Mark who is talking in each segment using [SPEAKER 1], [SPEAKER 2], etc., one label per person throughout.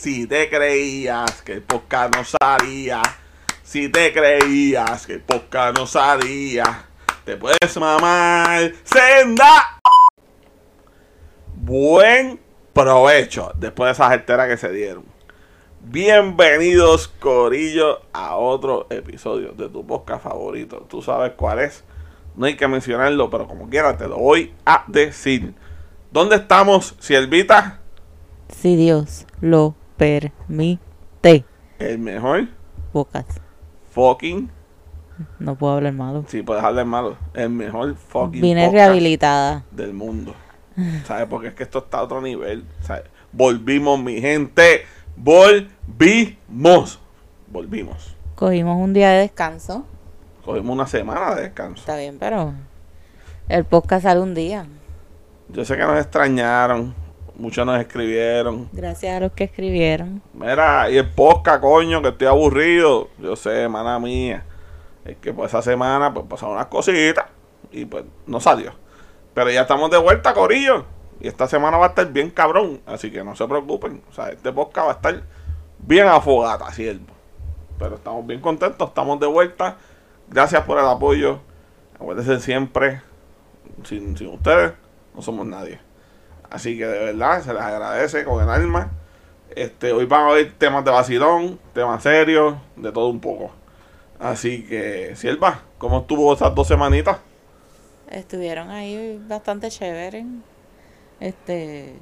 [SPEAKER 1] Si te creías que el podcast no salía, si te creías que el podcast no salía, te puedes mamar senda. Buen provecho después de esa jertera que se dieron. Bienvenidos, Corillo, a otro episodio de tu podcast favorito. Tú sabes cuál es. No hay que mencionarlo, pero como quiera te lo voy a decir. ¿Dónde estamos, Siervita?
[SPEAKER 2] Si Dios lo permite.
[SPEAKER 1] El mejor
[SPEAKER 2] Bocas.
[SPEAKER 1] fucking.
[SPEAKER 2] No puedo hablar malo.
[SPEAKER 1] Sí, puedes hablar malo. El mejor fucking.
[SPEAKER 2] Vine rehabilitada.
[SPEAKER 1] del mundo. ¿Sabes? Porque es que esto está a otro nivel. ¿sabes? Volvimos, mi gente. Volvimos. Volvimos.
[SPEAKER 2] Cogimos un día de descanso.
[SPEAKER 1] Cogimos una semana de descanso.
[SPEAKER 2] Está bien, pero el podcast sale un día.
[SPEAKER 1] Yo sé que nos extrañaron. Muchos nos escribieron.
[SPEAKER 2] Gracias a los que escribieron.
[SPEAKER 1] Mira, y el podcast, coño, que estoy aburrido. Yo sé, hermana mía. Es que pues esa semana pues pasaron unas cositas y pues no salió. Pero ya estamos de vuelta, Corillo. Y esta semana va a estar bien cabrón. Así que no se preocupen. O sea, este podcast va a estar bien afogata, siervo. Pero estamos bien contentos, estamos de vuelta. Gracias por el apoyo. Acuérdense siempre, sin, sin ustedes no somos nadie. Así que de verdad se les agradece con el alma. Este, hoy van a haber temas de vacilón, temas serios, de todo un poco. Así que, Sierva, ¿cómo estuvo esas dos semanitas?
[SPEAKER 2] Estuvieron ahí bastante chéveres. Este,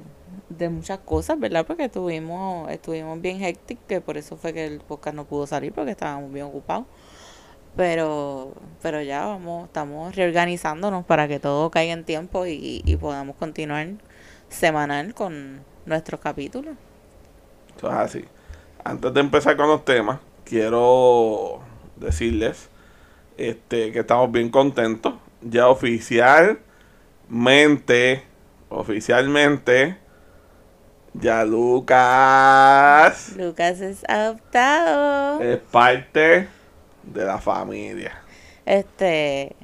[SPEAKER 2] de muchas cosas, ¿verdad? Porque estuvimos, estuvimos bien hectic, que por eso fue que el podcast no pudo salir, porque estábamos bien ocupados. Pero, pero ya vamos, estamos reorganizándonos para que todo caiga en tiempo y, y podamos continuar semanal con nuestros capítulos.
[SPEAKER 1] Eso es así. Antes de empezar con los temas, quiero decirles este, que estamos bien contentos. Ya oficialmente, oficialmente, ya Lucas
[SPEAKER 2] Lucas es adoptado.
[SPEAKER 1] es parte de la familia.
[SPEAKER 2] Este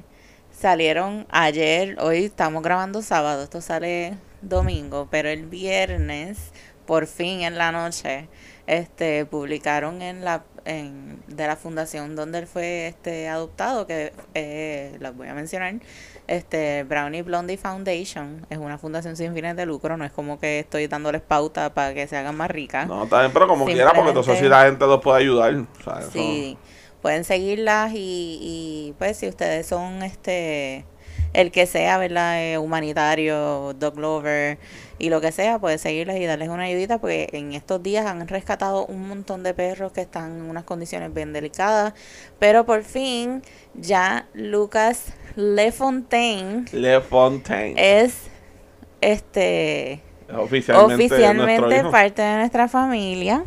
[SPEAKER 2] salieron ayer, hoy estamos grabando sábado, esto sale domingo, pero el viernes, por fin en la noche, este publicaron en la en, de la fundación donde él fue este adoptado, que eh, las voy a mencionar, este Brownie Blondie Foundation, es una fundación sin fines de lucro, no es como que estoy dándoles pauta para que se hagan más ricas.
[SPEAKER 1] No, bien, pero como quiera, porque entonces si la gente los puede ayudar. o sea, eso-
[SPEAKER 2] Sí, pueden seguirlas y, y pues si ustedes son este el que sea, ¿verdad? Eh, humanitario, dog lover y lo que sea, pueden seguirlas y darles una ayudita porque en estos días han rescatado un montón de perros que están en unas condiciones bien delicadas, pero por fin ya Lucas Lefontaine
[SPEAKER 1] Le Fontaine.
[SPEAKER 2] es este
[SPEAKER 1] es oficialmente,
[SPEAKER 2] oficialmente parte de nuestra familia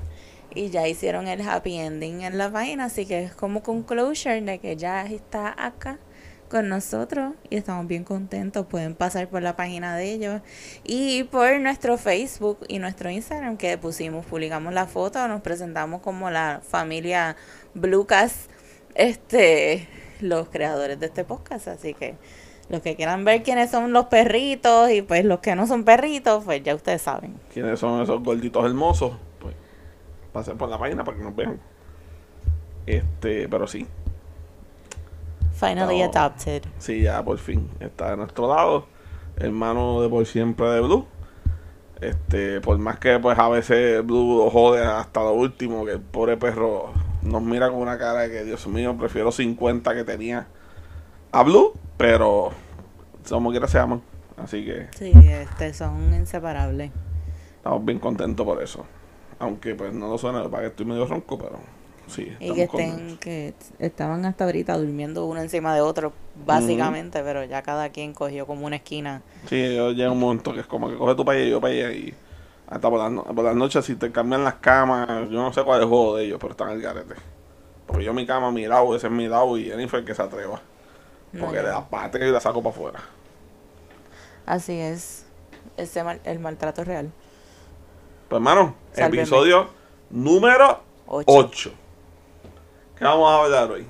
[SPEAKER 2] y ya hicieron el happy ending en la página, así que es como conclusion de que ya está acá con nosotros y estamos bien contentos. Pueden pasar por la página de ellos y por nuestro Facebook y nuestro Instagram que pusimos, publicamos la foto, nos presentamos como la familia Blucas, este, los creadores de este podcast, así que los que quieran ver quiénes son los perritos y pues los que no son perritos, pues ya ustedes saben.
[SPEAKER 1] ¿Quiénes son esos gorditos hermosos? Pues pasen por la página para que nos vean. Este, pero sí,
[SPEAKER 2] Finally adopted.
[SPEAKER 1] sí, ya por fin está de nuestro lado. Hermano de por siempre de Blue. Este, por más que pues a veces Blue lo jode hasta lo último, que el pobre perro nos mira con una cara de que Dios mío, prefiero 50 que tenía a Blue, pero como quiera se aman. Así que
[SPEAKER 2] Sí, este, son inseparables.
[SPEAKER 1] estamos bien contentos por eso. Aunque pues no lo suena, para que estoy medio ronco, pero sí.
[SPEAKER 2] Y que estén, que estaban hasta ahorita durmiendo uno encima de otro, básicamente, pero ya cada quien cogió como una esquina.
[SPEAKER 1] Sí, yo llega un momento que es como que coge tu allá y yo para allá y hasta por las, no- por las noches si te cambian las camas, yo no sé cuál es el juego de ellos, pero están el garete. Porque yo mi cama, mi lado, ese es mi lado y Jennifer que se atreva.
[SPEAKER 2] No,
[SPEAKER 1] Porque le
[SPEAKER 2] no.
[SPEAKER 1] da pate y la saco para afuera.
[SPEAKER 2] Así es. Ese mal- el maltrato real.
[SPEAKER 1] Pues hermano,
[SPEAKER 2] Sálveme.
[SPEAKER 1] episodio número
[SPEAKER 2] Ocho.
[SPEAKER 1] 8. ¿Qué vamos a hablar hoy?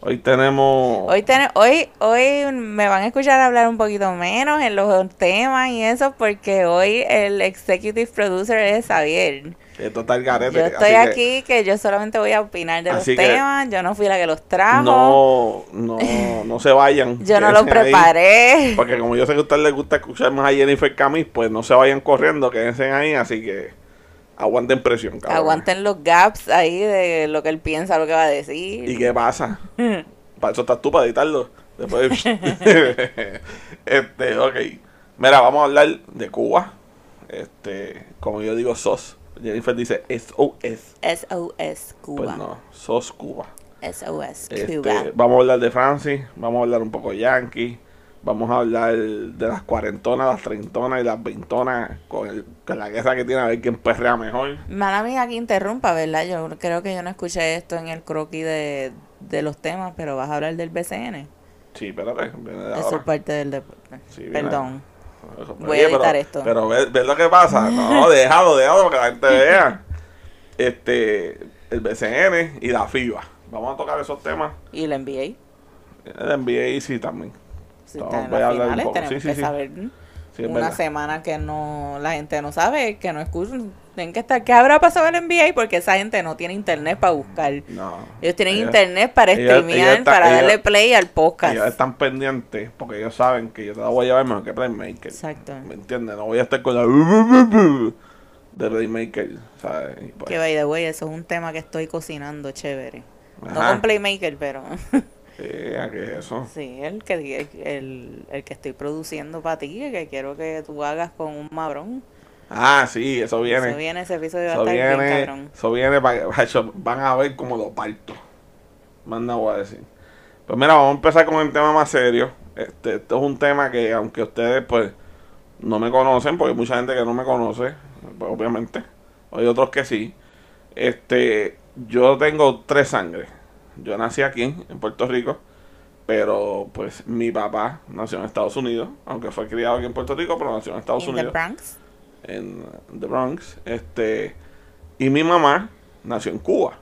[SPEAKER 1] Hoy tenemos...
[SPEAKER 2] Hoy, ten- hoy, hoy me van a escuchar hablar un poquito menos en los temas y eso porque hoy el executive producer es Xavier.
[SPEAKER 1] Esto está el garete.
[SPEAKER 2] Yo estoy
[SPEAKER 1] así
[SPEAKER 2] aquí que yo solamente voy a opinar de los temas. Yo no fui la que los trajo.
[SPEAKER 1] No, no, no se vayan.
[SPEAKER 2] yo no los
[SPEAKER 1] ahí,
[SPEAKER 2] preparé.
[SPEAKER 1] porque como yo sé que a ustedes les gusta escuchar más a Jennifer Camis, pues no se vayan corriendo, quédense ahí, así que aguanten presión, cabrón.
[SPEAKER 2] Aguanten los gaps ahí de lo que él piensa, lo que va a decir.
[SPEAKER 1] ¿Y qué pasa? Para eso estás tú, para editarlo. Después. este, ok. Mira, vamos a hablar de Cuba. Este, como yo digo, SOS. Jennifer dice SOS.
[SPEAKER 2] SOS Cuba.
[SPEAKER 1] Pues no, SOS Cuba.
[SPEAKER 2] SOS
[SPEAKER 1] Este,
[SPEAKER 2] Cuba.
[SPEAKER 1] vamos a hablar de Francis, vamos a hablar un poco de Yankee, vamos a hablar de las cuarentonas, las treintonas y las veintonas con, el, con la guerra que tiene a ver quién perrea mejor.
[SPEAKER 2] Mala mía que interrumpa, ¿verdad? Yo creo que yo no escuché esto en el croquis de, de los temas, pero vas a hablar del BCN.
[SPEAKER 1] Sí, espérate,
[SPEAKER 2] Eso es parte del deporte.
[SPEAKER 1] Sí,
[SPEAKER 2] Perdón.
[SPEAKER 1] Eso,
[SPEAKER 2] Voy a editar
[SPEAKER 1] pero,
[SPEAKER 2] esto.
[SPEAKER 1] Pero ¿ves, ves lo que pasa? No, déjalo, déjalo para que la gente vea. Este, el BCN y la FIBA. Vamos a tocar esos temas.
[SPEAKER 2] Y el NBA.
[SPEAKER 1] El NBA sí también.
[SPEAKER 2] Si
[SPEAKER 1] No,
[SPEAKER 2] en las
[SPEAKER 1] un
[SPEAKER 2] finales, tenemos
[SPEAKER 1] Sí,
[SPEAKER 2] que
[SPEAKER 1] sí.
[SPEAKER 2] saber
[SPEAKER 1] Sí,
[SPEAKER 2] una
[SPEAKER 1] verdad.
[SPEAKER 2] semana que no la gente no sabe, que no escuchan. Tienen que estar. ¿Qué habrá pasado en el NBA? Porque esa gente no tiene internet para buscar.
[SPEAKER 1] No.
[SPEAKER 2] Ellos tienen
[SPEAKER 1] Ellos-
[SPEAKER 2] internet para streamear, para
[SPEAKER 1] ellos-
[SPEAKER 2] darle play al podcast.
[SPEAKER 1] Ellos están pendientes porque ellos saben que yo te la voy a llevar mejor que Playmaker.
[SPEAKER 2] Exacto.
[SPEAKER 1] ¿Me entiendes? No voy a estar con la de Playmaker. ¿sabes? Pues,
[SPEAKER 2] Que by the way, eso es un tema que estoy cocinando chévere. No con Playmaker, pero
[SPEAKER 1] ¿qué es eso?
[SPEAKER 2] sí, el que el, el que estoy produciendo para ti, que quiero que tú hagas con un mabrón.
[SPEAKER 1] Ah, sí, eso viene.
[SPEAKER 2] Eso viene, ese episodio va a
[SPEAKER 1] Eso
[SPEAKER 2] estar bien
[SPEAKER 1] viene,
[SPEAKER 2] cabrón.
[SPEAKER 1] eso viene para macho, van a ver como lo parto. Más nada voy a decir. Pues mira, vamos a empezar con el tema más serio. Este, esto es un tema que aunque ustedes pues no me conocen, porque hay mucha gente que no me conoce, pues, obviamente. Hay otros que sí. Este, yo tengo tres sangres. Yo nací aquí en Puerto Rico, pero pues mi papá nació en Estados Unidos, aunque fue criado aquí en Puerto Rico, pero nació en Estados Unidos
[SPEAKER 2] Bronx.
[SPEAKER 1] en The Bronx. Este, y mi mamá nació en Cuba.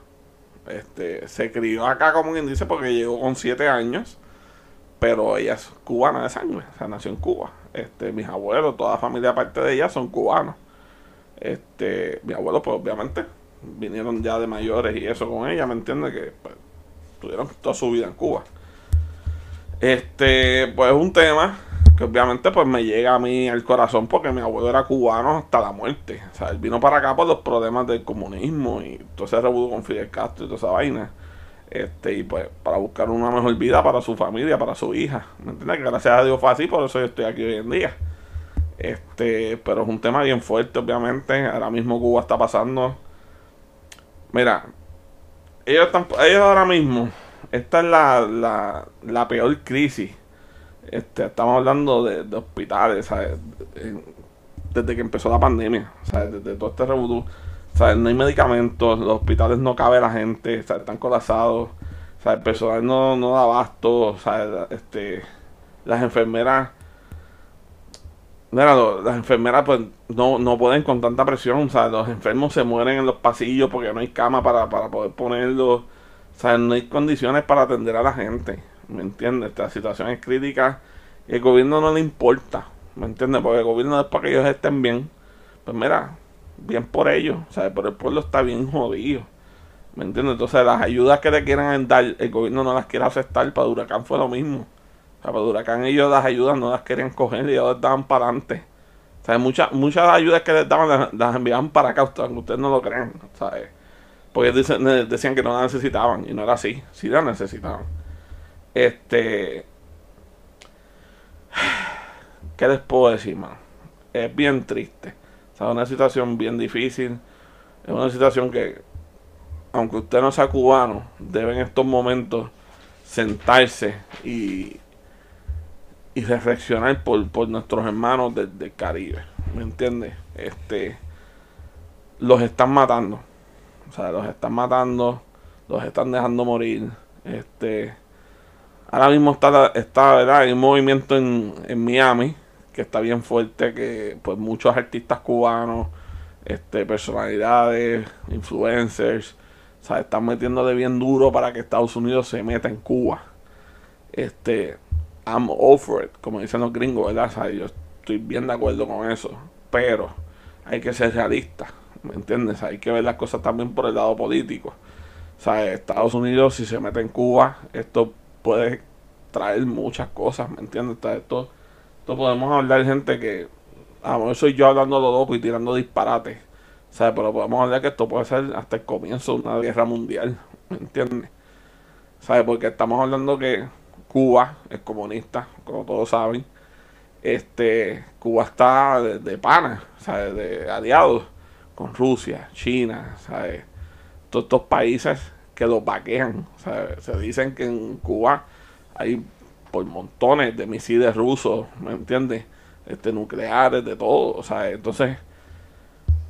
[SPEAKER 1] Este, se crió acá como quien dice porque llegó con siete años, pero ella es cubana de sangre, o sea, nació en Cuba. Este, mis abuelos, toda la familia aparte de ella son cubanos. Este, mi abuelo pues obviamente vinieron ya de mayores y eso con ella, ¿me entiendes? Que pues, tuvieron toda su vida en Cuba. Este, pues es un tema que obviamente pues me llega a mí al corazón porque mi abuelo era cubano hasta la muerte. O sea, él vino para acá por los problemas del comunismo y todo ese revuelo con Fidel Castro y toda esa vaina. Este, y pues para buscar una mejor vida para su familia, para su hija. ¿Me entiendes? Que gracias a Dios fue así, por eso yo estoy aquí hoy en día. Este, pero es un tema bien fuerte, obviamente. Ahora mismo Cuba está pasando. Mira, ellos están, ellos ahora mismo, esta es la, la, la peor crisis. Este, estamos hablando de, de hospitales, ¿sabes? Desde que empezó la pandemia, ¿sabes? Desde todo este revolú, ¿sabes? No hay medicamentos, los hospitales no cabe la gente, ¿sabes? Están colapsados, ¿sabes? El personal no, no da abasto, ¿sabes? Este, las enfermeras, mira, lo- las enfermeras pues no, no pueden con tanta presión, ¿sabes? Los enfermos se mueren en los pasillos porque no hay cama para, para poder ponerlos, ¿sabes? No hay condiciones para atender a la gente, ¿me entiendes? Esta situación es crítica y el gobierno no le importa, ¿me entiendes? Porque el gobierno es para que ellos estén bien. Pues mira, bien por ellos, ¿sabes? Pero el pueblo está bien jodido, ¿me entiendes? Entonces las ayudas que le quieran dar, el gobierno no las quiere aceptar, para Huracán fue lo mismo. Sea, para Huracán ellos las ayudas no las querían coger y ellos las daban para adelante. O sea, muchas, muchas ayudas que les daban las, las enviaban para acá, aunque ustedes no lo crean, ¿sabes? Porque dicen- ne- decían que no la necesitaban y no era así, sí la necesitaban. Este. ¿Qué les puedo decir, man? Es bien triste. O sea, es una situación bien difícil. Es una situación que, aunque usted no sea cubano, debe en estos momentos sentarse y, y reflexionar por, por nuestros hermanos del, Caribe. ¿Me entiendes? Este, los están matando. O sea, los están matando, los están dejando morir. Este, ahora mismo está, está ¿verdad? Un movimiento en, en Miami que está bien fuerte, que pues muchos artistas cubanos, este, personalidades, influencers, o sea, están metiéndole bien duro para que Estados Unidos se meta en Cuba. Este, I'm for it, como dicen los gringos, ¿verdad? Yo estoy bien de acuerdo con eso, pero hay que ser realistas, ¿me entiendes? Hay que ver las cosas también por el lado político. O sea, Estados Unidos, si se mete en Cuba, esto puede traer muchas cosas, ¿me entiendes? Esto, esto podemos hablar gente que, a lo soy yo hablando lo loco y tirando disparates, ¿sabes? Pero podemos hablar que esto puede ser hasta el comienzo de una guerra mundial, ¿me entiendes? ¿Sabes? Porque estamos hablando que Cuba es comunista, como todos saben. Este, Cuba está de, pana, ¿sabes? De aliados con Rusia, China, ¿sabes? Todos estos países que los vaquean. Se dicen que en Cuba hay por montones de misiles rusos, ¿me entiendes? Este, nucleares, de todo. Sea, entonces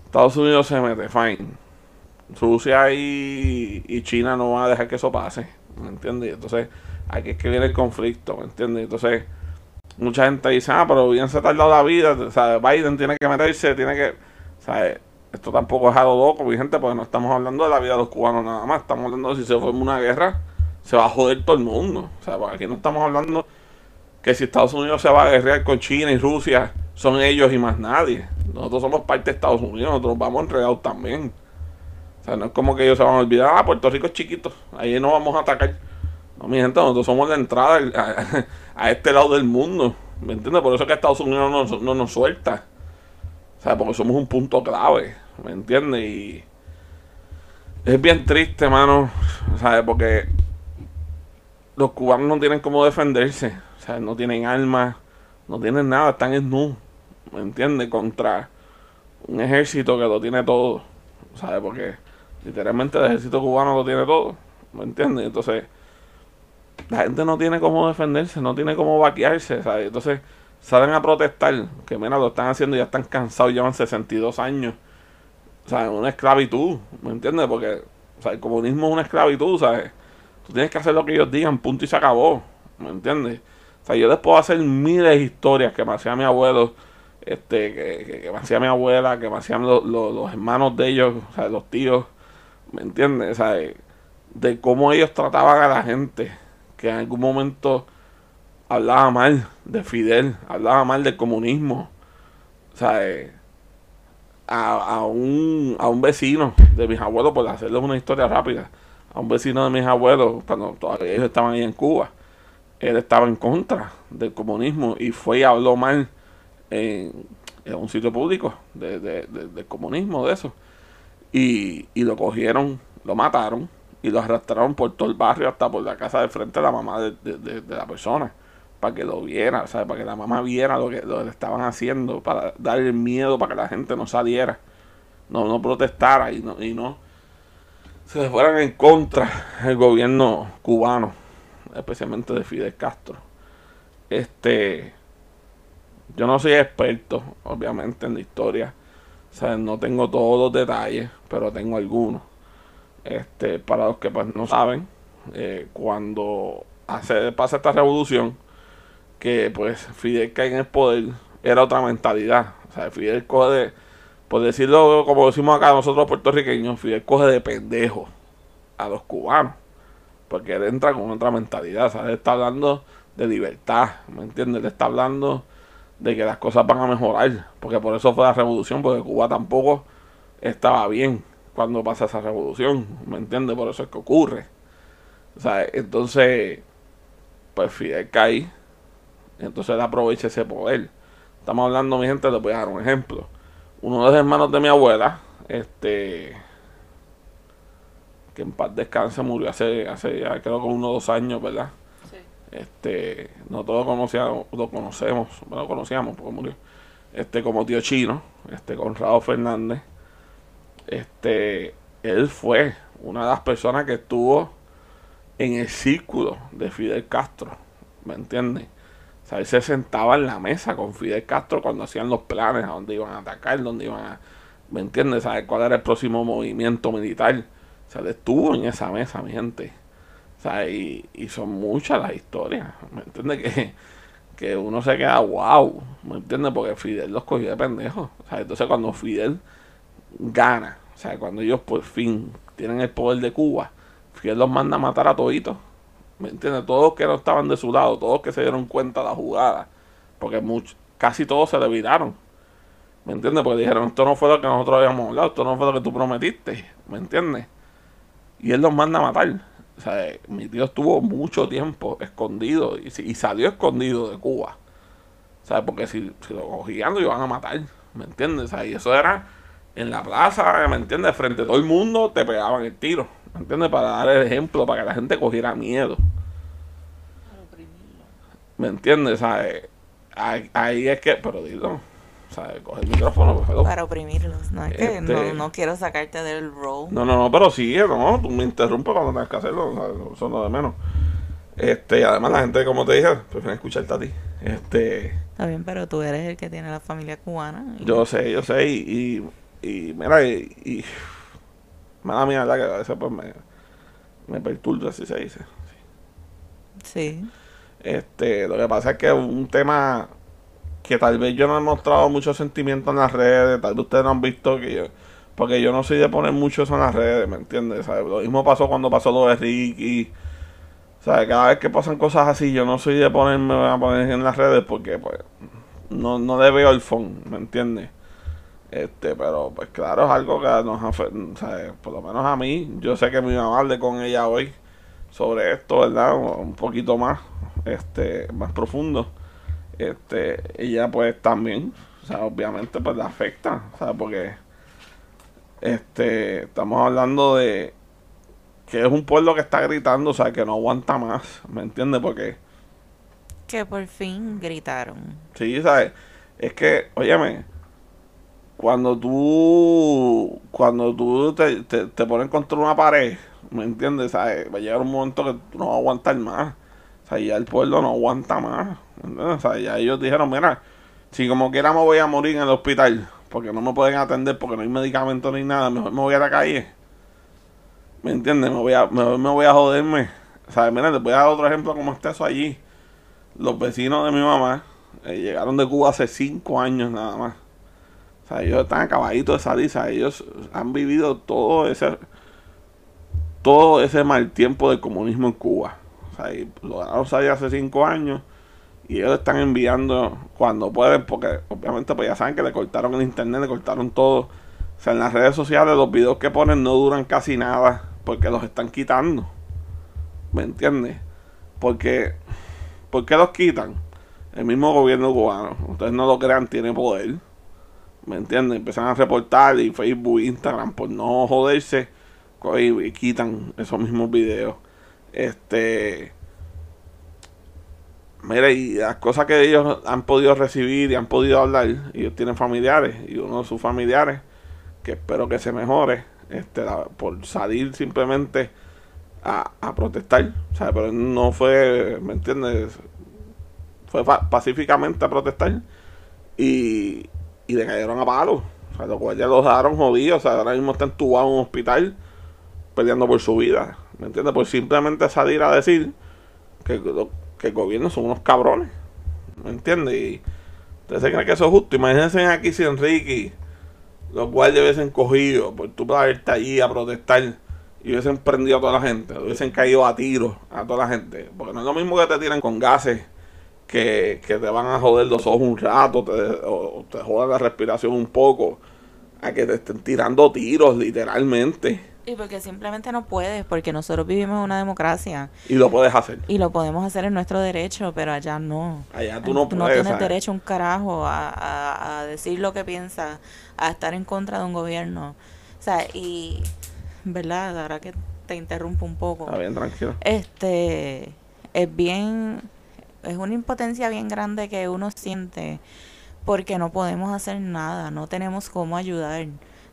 [SPEAKER 1] Estados Unidos se mete, fine. Rusia y, y China no van a dejar que eso pase, ¿me entiendes? Entonces, aquí es que viene el conflicto, ¿me entiendes? Entonces, mucha gente dice, ah, pero bien se ha tardado la vida, o sea, Biden tiene que meterse, tiene que, sea, esto tampoco es algo loco, mi gente, porque no estamos hablando de la vida de los cubanos nada más, estamos hablando de si se forma una guerra, se va a joder todo el mundo, o sea, porque aquí no estamos hablando que si Estados Unidos se va a guerrear con China y Rusia, son ellos y más nadie. Nosotros somos parte de Estados Unidos, nosotros vamos entregados también. O sea, no es como que ellos se van a olvidar, ah, Puerto Rico es chiquito, ahí no vamos a atacar. No, mi gente, nosotros somos la entrada a, este lado del mundo. ¿Me entiendes? Por eso es que Estados Unidos no, nos suelta. O sea, porque somos un punto clave. ¿Me entiendes? Y es bien triste, mano. ¿Sabes? Porque los cubanos no tienen cómo defenderse. Sea, no tienen armas, no tienen nada, están en nu. ¿Me entiendes? Contra un ejército que lo tiene todo. ¿Sabes? Porque literalmente el ejército cubano lo tiene todo. ¿Me entiendes? Entonces la gente no tiene cómo defenderse, no tiene cómo vaquearse, ¿sabes? Entonces salen a protestar, que mira, lo están haciendo ya están cansados, llevan 62 años. O sea, una esclavitud, ¿me entiendes? Porque o sea, el comunismo es una esclavitud, ¿sabes? Tú tienes que hacer lo que ellos digan, punto y se acabó, ¿me entiendes? O sea, yo les puedo hacer miles de historias que me hacía mi abuelo, este, que, que, me hacía mi abuela, que me hacían los hermanos de ellos, o sea, los tíos, ¿me entiendes? O sea, de cómo ellos trataban a la gente que en algún momento hablaba mal de Fidel, hablaba mal del comunismo. O sea, eh, a, un, a un vecino de mis abuelos, por hacerles una historia rápida, a un vecino de mis abuelos, cuando todavía ellos estaban ahí en Cuba, él estaba en contra del comunismo y fue y habló mal en, un sitio público de, del comunismo, de eso. Y, y lo cogieron, lo mataron y lo arrastraron por todo el barrio hasta por la casa de frente de la mamá de, la persona para que lo viera, sea, para que la mamá viera lo que, lo le estaban haciendo, para darle miedo para que la gente no saliera, no, no protestara y no, y no se fueran en contra del gobierno cubano, especialmente de Fidel Castro. Este, yo no soy experto, obviamente, en la historia, sea, no tengo todos los detalles, pero tengo algunos. Este, para los que pues, no saben, eh, cuando hace, pasa esta revolución, que pues Fidel cae en el poder, era otra mentalidad. O sea, Fidel coge de, por decirlo como decimos acá nosotros puertorriqueños, Fidel coge de pendejo a los cubanos. Porque él entra con otra mentalidad. O sea, él está hablando de libertad, ¿me entiendes? Él está hablando de que las cosas van a mejorar. Porque por eso fue la revolución, porque Cuba tampoco estaba bien cuando pasa esa revolución, ¿me entiendes? Por eso es que ocurre. O sea, entonces, pues Fidel cae, entonces él aprovecha ese poder. Estamos hablando, mi gente, les voy a dar un ejemplo. Uno de los hermanos de mi abuela, este, que en paz descanse, murió hace, hace ya creo que unos dos años, ¿verdad? Sí. Este, no todos conocíamos, lo conocemos, bueno, lo conocíamos porque murió. Este, como tío chino, este, Conrado Fernández este, él fue una de las personas que estuvo en el círculo de Fidel Castro, ¿me entiendes? O él se sentaba en la mesa con Fidel Castro cuando hacían los planes a dónde iban a atacar, dónde iban a... ¿Me entiendes? ¿Sabes cuál era el próximo movimiento militar? O sea, él estuvo en esa mesa, mi gente. O sea, y, y son muchas las historias, ¿me entiendes? Que, que uno se queda wow, ¿me entiendes? Porque Fidel los cogió de pendejos. O sea, entonces cuando Fidel gana. O sea, cuando ellos por fin tienen el poder de Cuba, Fidel los manda a matar a toditos. ¿Me entiendes? Todos que no estaban de su lado, todos que se dieron cuenta de la jugada. Porque casi todos se le. ¿Me entiendes? Porque dijeron, esto no fue lo que nosotros habíamos hablado, esto no fue lo que tú prometiste. ¿Me entiendes? Y él los manda a matar. O sea, mi tío estuvo mucho tiempo escondido y, salió escondido de Cuba. ¿Sabes? Porque si, si lo cogían lo iban a matar. ¿Me entiendes? O y eso era en la plaza, ¿me entiendes? Frente a todo el mundo te pegaban el tiro. ¿Me entiendes? Para dar el ejemplo, para que la gente cogiera miedo. ¿Me entiendes? ¿Sabes? Ahí, ahí es que, pero dilo, ¿sabes? Coge el micrófono,
[SPEAKER 2] pero, Para oprimirlos, no es que no, este no, quiero sacarte del role.
[SPEAKER 1] No, no, no, pero sigue, no, tú me interrumpes cuando tengas que hacerlo, ¿sabes? eso no de menos. Este, además la gente, como te dije, prefiere escucharte a ti. Este.
[SPEAKER 2] Está bien, pero tú eres el que tiene la familia cubana.
[SPEAKER 1] Yo sé, yo sé, y, y, mira, y, y mala mía, ¿verdad? Que a veces pues me, me perturba, así se dice.
[SPEAKER 2] Sí.
[SPEAKER 1] Este, lo que pasa es que es un tema que tal vez yo no he mostrado mucho sentimiento en las redes, tal vez ustedes no han visto que yo, porque yo no soy de poner mucho eso en las redes, ¿me entiendes? ¿Sabes? Lo mismo pasó cuando pasó lo de Ricky. ¿Sabes? Cada vez que pasan cosas así, yo no soy de ponerme a poner en las redes porque pues no, no le veo el fondo, ¿me entiendes? Este, pero pues claro, es algo que nos afecta, por lo menos a mí, yo sé que me iba a hablar con ella hoy sobre esto, ¿verdad? Un poquito más, este, más profundo. Este, ella pues también, o sea, obviamente pues la afecta, o sea, porque este, estamos hablando de que es un pueblo que está gritando, o sea, que no aguanta más, ¿me entiendes? Porque
[SPEAKER 2] que por fin gritaron.
[SPEAKER 1] Sí, ¿sabes? Es que, óyeme, cuando tú cuando tú te, te, pones contra una pared, ¿me entiendes? ¿Sabes? Va a llegar un momento que tú no vas a aguantar más. O sea, ya el pueblo no aguanta más. O sea, ya ellos dijeron, mira, si como quiera me voy a morir en el hospital, porque no me pueden atender, porque no hay medicamento ni nada, mejor me voy a la calle. ¿Me entiendes? Me voy a, me, voy a joderme. O sea, mira, te voy a dar otro ejemplo como está eso allí. Los vecinos de mi mamá eh, llegaron de Cuba hace cinco años nada más. O sea, ellos están acabaditos de salir, ellos han vivido todo ese todo ese mal tiempo del comunismo en Cuba. O sea, y lograron salir hace cinco años y ellos están enviando cuando pueden, porque obviamente pues ya saben que le cortaron el internet, le cortaron todo. O sea, en las redes sociales los videos que ponen no duran casi nada porque los están quitando. ¿Me entiendes? Porque, ¿por qué los quitan? El mismo gobierno cubano, ustedes no lo crean, tiene poder. ¿Me entiendes? Empiezan a reportar y Facebook, Instagram, por no joderse, y, quitan esos mismos videos. Este. Mire, y las cosas que ellos han podido recibir y han podido hablar, ellos tienen familiares, y uno de sus familiares, que espero que se mejore, este, por salir simplemente a, a protestar, Pero no fue, ¿me entiendes? Fue pacíficamente a protestar y, y le cayeron a palos. O sea, los guardias los dejaron jodidos. O sea, ahora mismo está entubado en un hospital peleando por su vida. ¿Me entiendes? Por simplemente salir a decir que, que el gobierno son unos cabrones. ¿Me entiendes? Y ustedes creen que eso es justo. Imagínense aquí si Enrique, los guardias hubiesen cogido por tú para irte allí a protestar y hubiesen prendido a toda la gente, hubiesen caído a tiros a toda la gente. Porque no es lo mismo que te tiran con gases que, te van a joder los ojos un rato, te, o te jodan la respiración un poco, a que te estén tirando tiros, literalmente.
[SPEAKER 2] Y porque simplemente no puedes, porque nosotros vivimos en una democracia.
[SPEAKER 1] Y lo puedes hacer.
[SPEAKER 2] Y lo podemos hacer en nuestro derecho, pero allá no.
[SPEAKER 1] Allá tú no puedes.
[SPEAKER 2] No tienes derecho un carajo a, a, decir lo que piensas, a estar en contra de un gobierno. O sea, y. ¿Verdad? Ahora que te interrumpo un poco.
[SPEAKER 1] Está bien, tranquilo.
[SPEAKER 2] Este. Es bien es una impotencia bien grande que uno siente porque no podemos hacer nada, no tenemos cómo ayudar,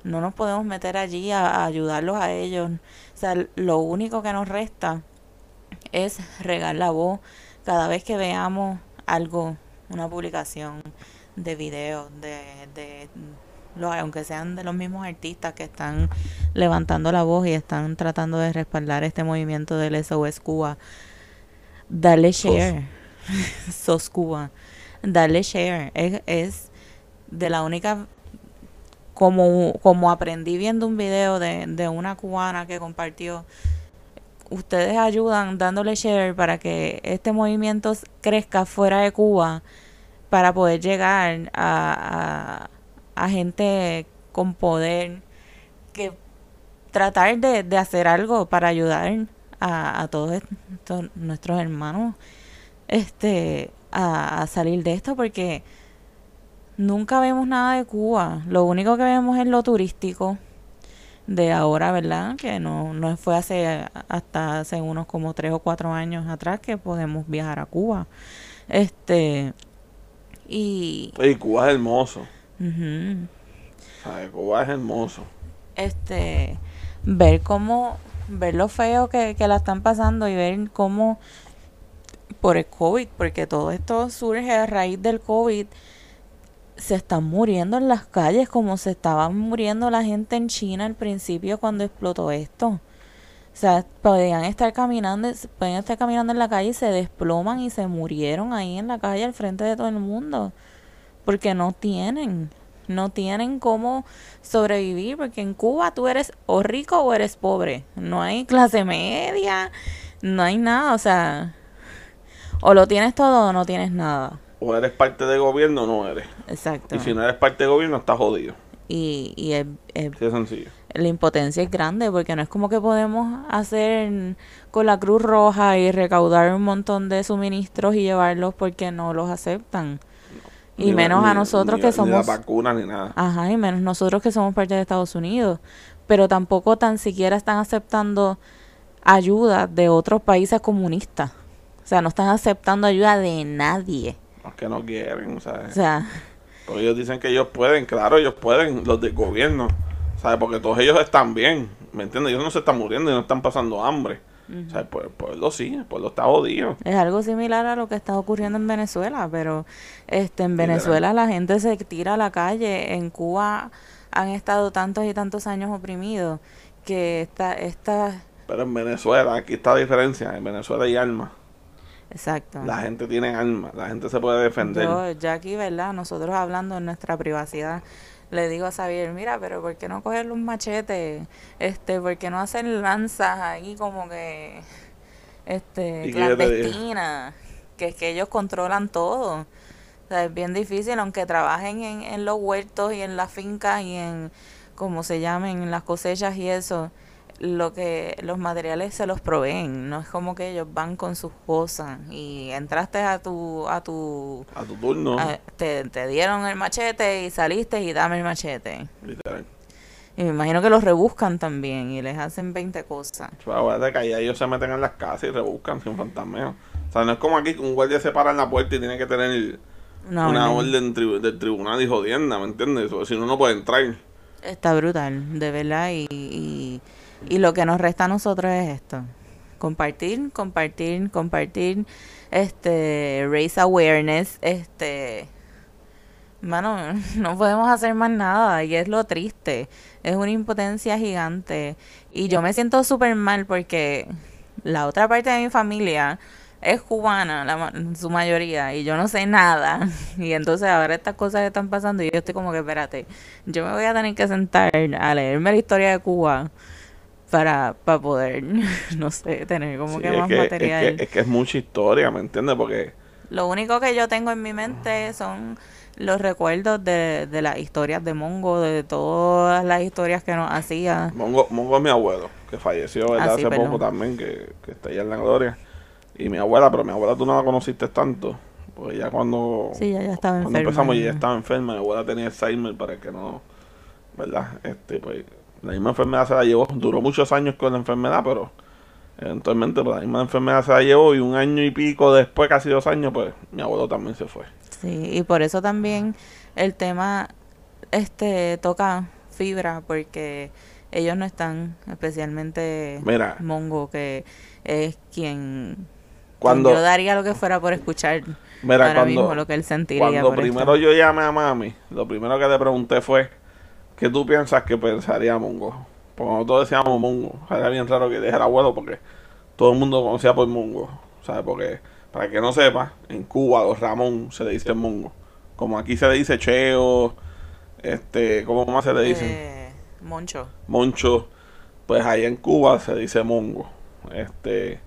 [SPEAKER 2] no nos podemos meter allí a, ayudarlos a ellos. O sea, lo único que nos resta es regar la voz cada vez que veamos algo, una publicación de video, de, de aunque sean de los mismos artistas que están levantando la voz y están tratando de respaldar este movimiento del SOS Cuba, darle share. Sos Cuba. Darle share. Es, de la única. Como, como aprendí viendo un video de, de una cubana que compartió. Ustedes ayudan dándole share para que este movimiento crezca fuera de Cuba para poder llegar a, a gente con poder que tratar de, de hacer algo para ayudar a, a todos estos, nuestros hermanos este a, a salir de esto porque nunca vemos nada de Cuba. Lo único que vemos es lo turístico de ahora, ¿verdad? Que no, no fue hace hasta hace unos como tres o cuatro años atrás que podemos viajar a Cuba. Este y,
[SPEAKER 1] Y Cuba es hermoso.
[SPEAKER 2] ujú,
[SPEAKER 1] ¿sabes? Cuba es hermoso.
[SPEAKER 2] este ver cómo ver lo feo que, que la están pasando y ver cómo por el COVID, porque todo esto surge a raíz del COVID, se están muriendo en las calles como se estaban muriendo la gente en China al principio cuando explotó esto. O sea, podían estar caminando, pueden estar caminando en la calle y se desploman y se murieron ahí en la calle al frente de todo el mundo. Porque no tienen, no tienen cómo sobrevivir, porque en Cuba tú eres o rico o eres pobre. No hay clase media, no hay nada, o sea, o lo tienes todo o no tienes nada.
[SPEAKER 1] O eres parte del gobierno o no eres.
[SPEAKER 2] Exacto.
[SPEAKER 1] Y si no eres parte del gobierno, estás jodido.
[SPEAKER 2] Y, y es- es-
[SPEAKER 1] de sencillo.
[SPEAKER 2] la impotencia es grande porque no es como que podemos hacer con la Cruz Roja y recaudar un montón de suministros y llevarlos porque no los aceptan. Y
[SPEAKER 1] Ni
[SPEAKER 2] menos
[SPEAKER 1] ni-
[SPEAKER 2] a nosotros
[SPEAKER 1] ni
[SPEAKER 2] que
[SPEAKER 1] Ni
[SPEAKER 2] somos...
[SPEAKER 1] las vacunas ni nada.
[SPEAKER 2] Ajá, y menos nosotros que somos parte de Estados Unidos. Pero tampoco tan siquiera están aceptando ayuda de otros países comunistas. O sea, no están aceptando ayuda de nadie.
[SPEAKER 1] Los que no quieren, ¿sabes?
[SPEAKER 2] O sea,
[SPEAKER 1] Porque ellos dicen que ellos pueden, claro, ellos pueden, los del gobierno, ¿sabes? Porque todos ellos están bien, ¿me entiendes? Ellos no se están muriendo y no están pasando hambre. O sea, el pue- el pueblo sí, el pueblo está jodido.
[SPEAKER 2] es algo similar a lo que está ocurriendo en Venezuela, pero este en. Venezuela la gente se tira a la calle, en Cuba han estado tantos y tantos años oprimidos que esta esta
[SPEAKER 1] Pero en Venezuela, aquí está la diferencia, en Venezuela hay armas.
[SPEAKER 2] Exacto.
[SPEAKER 1] La gente tiene armas, la gente se puede defender.
[SPEAKER 2] Yo, ya aquí, ¿verdad? Nosotros hablando en nuestra privacidad, le digo a Xavier, mira, pero ¿por qué no coger un machete? Este, ¿por qué no hacer lanzas ahí como que, este, clandestinas? Que es que ellos controlan todo. O sea, es bien difícil, aunque trabajen en, en los huertos y en las fincas y en, como se llamen, en las cosechas y eso, lo que los materiales se los proveen, no es como que ellos van con sus cosas y entraste a tu a tu
[SPEAKER 1] A tu turno,
[SPEAKER 2] a- te, te dieron el machete y saliste y dame el machete.
[SPEAKER 1] literal.
[SPEAKER 2] Y me imagino que los rebuscan también y les hacen 20 cosas.
[SPEAKER 1] Acuérdate que allá ellos se meten en las casas y rebuscan sin fantasmeo. O sea, no es como aquí que un guardia se para en la puerta y tiene que tener
[SPEAKER 2] Una
[SPEAKER 1] una
[SPEAKER 2] orden.
[SPEAKER 1] orden tri- del tribunal y jodienda, ¿me entiendes? Si no, no puede entrar.
[SPEAKER 2] Está brutal, de verdad. Y, y, y lo que nos resta a nosotros es esto. Compartir, compartir, compartir. Este, raise awareness. Este, mano, no podemos hacer más nada. Y es lo triste. Es una impotencia gigante. Y yo me siento súper mal porque la otra parte de mi familia es cubana, la, su mayoría, y yo no sé nada. Y entonces ahora estas cosas están pasando y yo estoy como que, espérate, yo me voy a tener que sentar a leerme la historia de Cuba para, para poder, no sé, tener como
[SPEAKER 1] Sí,
[SPEAKER 2] que más
[SPEAKER 1] que, es,
[SPEAKER 2] material.
[SPEAKER 1] que, es que es mucha historia, ¿me entiendes? Porque
[SPEAKER 2] Lo único que yo tengo en mi mente son los recuerdos de, de las historias de Mongo, de todas las historias que nos hacía.
[SPEAKER 1] Mongo, Mongo es mi abuelo, que falleció ¿verdad?
[SPEAKER 2] Ah, sí,
[SPEAKER 1] hace
[SPEAKER 2] perdón.
[SPEAKER 1] poco también, que, que está allá en la gloria. Y mi abuela, pero mi abuela tú no la conociste tanto. Porque ya cuando,
[SPEAKER 2] Sí, ya, ya estaba
[SPEAKER 1] cuando
[SPEAKER 2] enferma.
[SPEAKER 1] empezamos, ella estaba enferma. Mi abuela tenía Alzheimer para que no, ¿verdad? Este, pues, la misma enfermedad se la llevó. Duró muchos años con la enfermedad, pero eventualmente la misma enfermedad se la llevó. Y un año y pico después, casi dos años, pues mi abuelo también se fue.
[SPEAKER 2] Sí, y por eso también el tema este toca fibra porque ellos no están especialmente
[SPEAKER 1] Mira.
[SPEAKER 2] Mongo que es quien, quien
[SPEAKER 1] Cuando,
[SPEAKER 2] yo daría lo que fuera por escuchar
[SPEAKER 1] mira,
[SPEAKER 2] ahora
[SPEAKER 1] cuando,
[SPEAKER 2] mismo lo que él sentiría
[SPEAKER 1] Cuando
[SPEAKER 2] por
[SPEAKER 1] primero
[SPEAKER 2] esto.
[SPEAKER 1] yo llamé a mami, lo primero que le pregunté fue, ¿qué tú piensas que pensaría Mongo? Porque nosotros decíamos Mongo. O sea, era bien raro que dijera abuelo porque todo el mundo conocía por Mongo. ¿Sabes? Porque, para que no sepa, en Cuba los Ramón se le dice Mongo. Como aquí se le dice Cheo, este, ¿cómo más se le dice?
[SPEAKER 2] Eh, Moncho.
[SPEAKER 1] Moncho, pues allá en Cuba se dice Mongo. Este.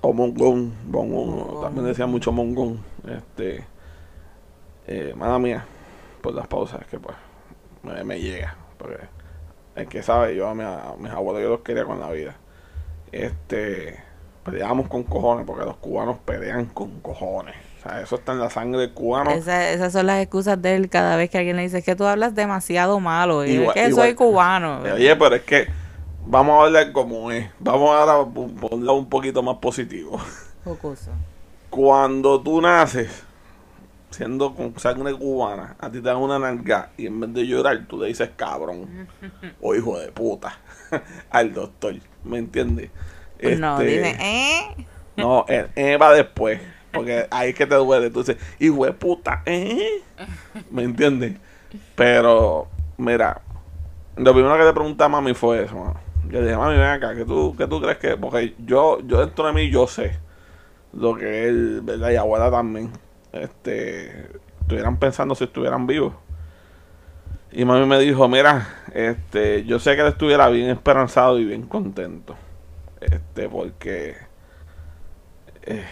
[SPEAKER 1] O Mongón. Mongón,
[SPEAKER 2] Mongón.
[SPEAKER 1] También decía mucho Mongón. Este. Eh, mala mía. por las pausas, que pues me, me llega. Porque el que sabe, yo a, mi- a mis abuelos yo los quería con la vida. Este, peleábamos con cojones, porque los cubanos pelean con cojones. O sea, eso está en la sangre del cubano.
[SPEAKER 2] Esa- esas son las excusas de él cada vez que alguien le dice es que tú hablas demasiado malo. Y
[SPEAKER 1] Igual-
[SPEAKER 2] es que
[SPEAKER 1] igual.
[SPEAKER 2] soy cubano.
[SPEAKER 1] Oye, pero es que vamos a hablar como es. Vamos por por un poquito más positivo.
[SPEAKER 2] Jocoso.
[SPEAKER 1] Cuando tú naces siendo con sangre cubana, a ti te dan una nalga y en vez de llorar tú le dices cabrón o hijo de puta al doctor, ¿me entiendes?
[SPEAKER 2] No,
[SPEAKER 1] Este,
[SPEAKER 2] dice, ¿eh?
[SPEAKER 1] No, eh, eh, va después, porque ahí es que te duele, tú dices, hijo de puta, ¿eh? ¿Me entiendes? Pero, mira, lo primero que te pregunté a mami fue eso, mano. Yo dije, mami, ven acá, ¿qué tú, qué tú crees que...? Porque yo, yo dentro de mí, yo sé lo que él, ¿verdad? Y abuela también, este, estuvieran pensando si estuvieran vivos. Y mami me dijo, mira, este, yo sé que él estuviera bien esperanzado y bien contento. Este, porque... eh,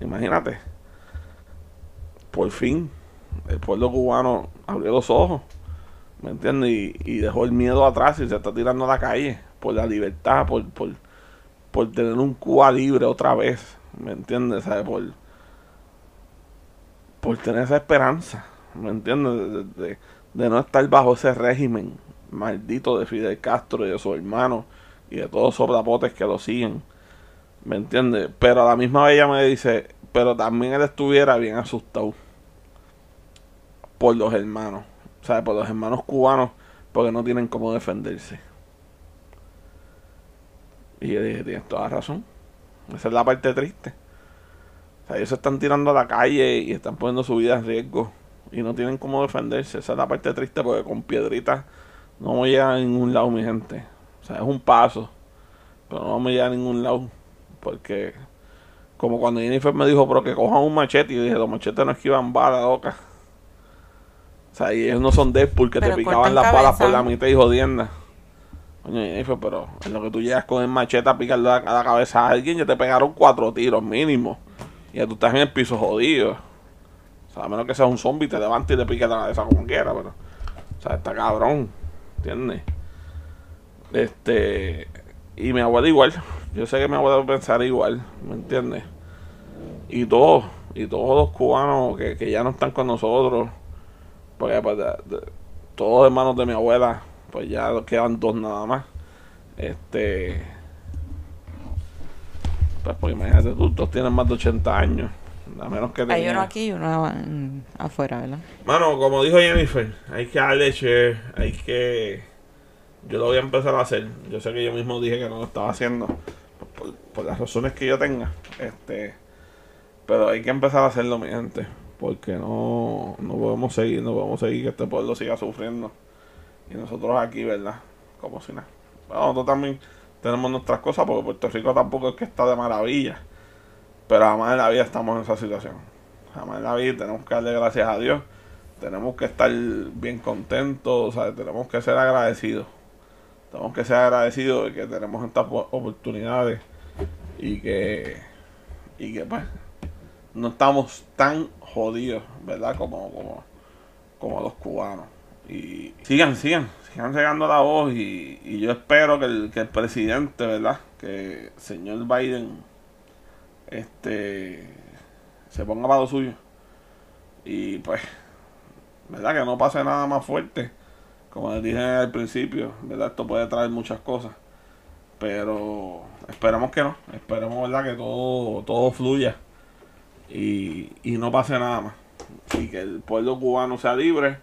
[SPEAKER 1] imagínate, por fin, el pueblo cubano abrió los ojos, ¿me entiendes? Y, dejó el miedo atrás y se está tirando a la calle por la libertad, por, por, por tener un Cuba libre otra vez, ¿me entiendes? ¿Sabes? Por, por tener esa esperanza, ¿me entiendes? De, de- no estar bajo ese régimen maldito de Fidel Castro y de sus hermanos y de todos los sobrapotes que lo siguen, ¿me entiendes? Pero a la misma vez ella me dice, pero también él estuviera bien asustado por los hermanos, ¿sabes? Por los hermanos cubanos, porque no tienen cómo defenderse. Y yo dije, tienes toda razón. Esa es la parte triste. O sea, ellos se están tirando a la calle y están poniendo su vida en riesgo. Y no tienen cómo defenderse. Esa es la parte triste porque con piedritas no vamos a llegar a ningún lado, mi gente. O sea, es un paso. Pero no vamos a llegar a ningún lado. Porque, como cuando Jennifer me dijo, pero que cojan un machete. Y yo dije, los machetes no esquivan balas, loca. O sea, y ellos no son Deadpool que te picaban las balas por
[SPEAKER 2] cabeza.
[SPEAKER 1] la mitad y jodienda. Coño, Jennifer, pero en lo que tú llegas con el machete a picarle a la cabeza a alguien, ya te pegaron cuatro tiros mínimo. Ya tú estás en el piso jodido. O sea, a menos que seas un zombie, te levantes y te piques la cabeza como quiera, pero. O sea, está cabrón. ¿Entiendes? Este. Y mi abuela igual. Yo sé que mi abuela pensar igual, ¿me entiendes? Y todos, y todos los cubanos que, que ya no están con nosotros, porque pues, todos hermanos de mi abuela, pues ya quedan dos nada más. Este. Pues, pues imagínate tú, todos tienen más de 80 años. A menos que
[SPEAKER 2] Hay uno aquí y uno afuera, ¿verdad?
[SPEAKER 1] Mano, como dijo Jennifer, hay que darle share, hay que... Yo lo voy a empezar a hacer. Yo sé que yo mismo dije que no lo estaba haciendo. Por, por las razones que yo tenga. Este... Pero hay que empezar a hacerlo, mi gente. Porque no, no podemos seguir, no podemos seguir que este pueblo siga sufriendo. Y nosotros aquí, ¿verdad? Como si nada. Bueno, nosotros también tenemos nuestras cosas porque Puerto Rico tampoco es que está de maravilla. Pero jamás en la vida estamos en esa situación. Jamás en la vida tenemos que darle gracias a Dios. Tenemos que estar bien contentos, ¿sabes? tenemos que ser agradecidos. Tenemos que ser agradecidos de que tenemos estas po- oportunidades y que, y que pues no estamos tan jodidos, ¿verdad? Como, como, como los cubanos. Y sigan, sigan, sigan llegando la voz y, y yo espero que el, que el presidente, ¿verdad? Que el señor Biden este se ponga para lo suyo. Y pues verdad que no pase nada más fuerte. Como les dije al principio verdad esto puede traer muchas cosas. Pero esperemos que no. Esperemos verdad que todo todo fluya. Y, y no pase nada más. Y que el pueblo cubano sea libre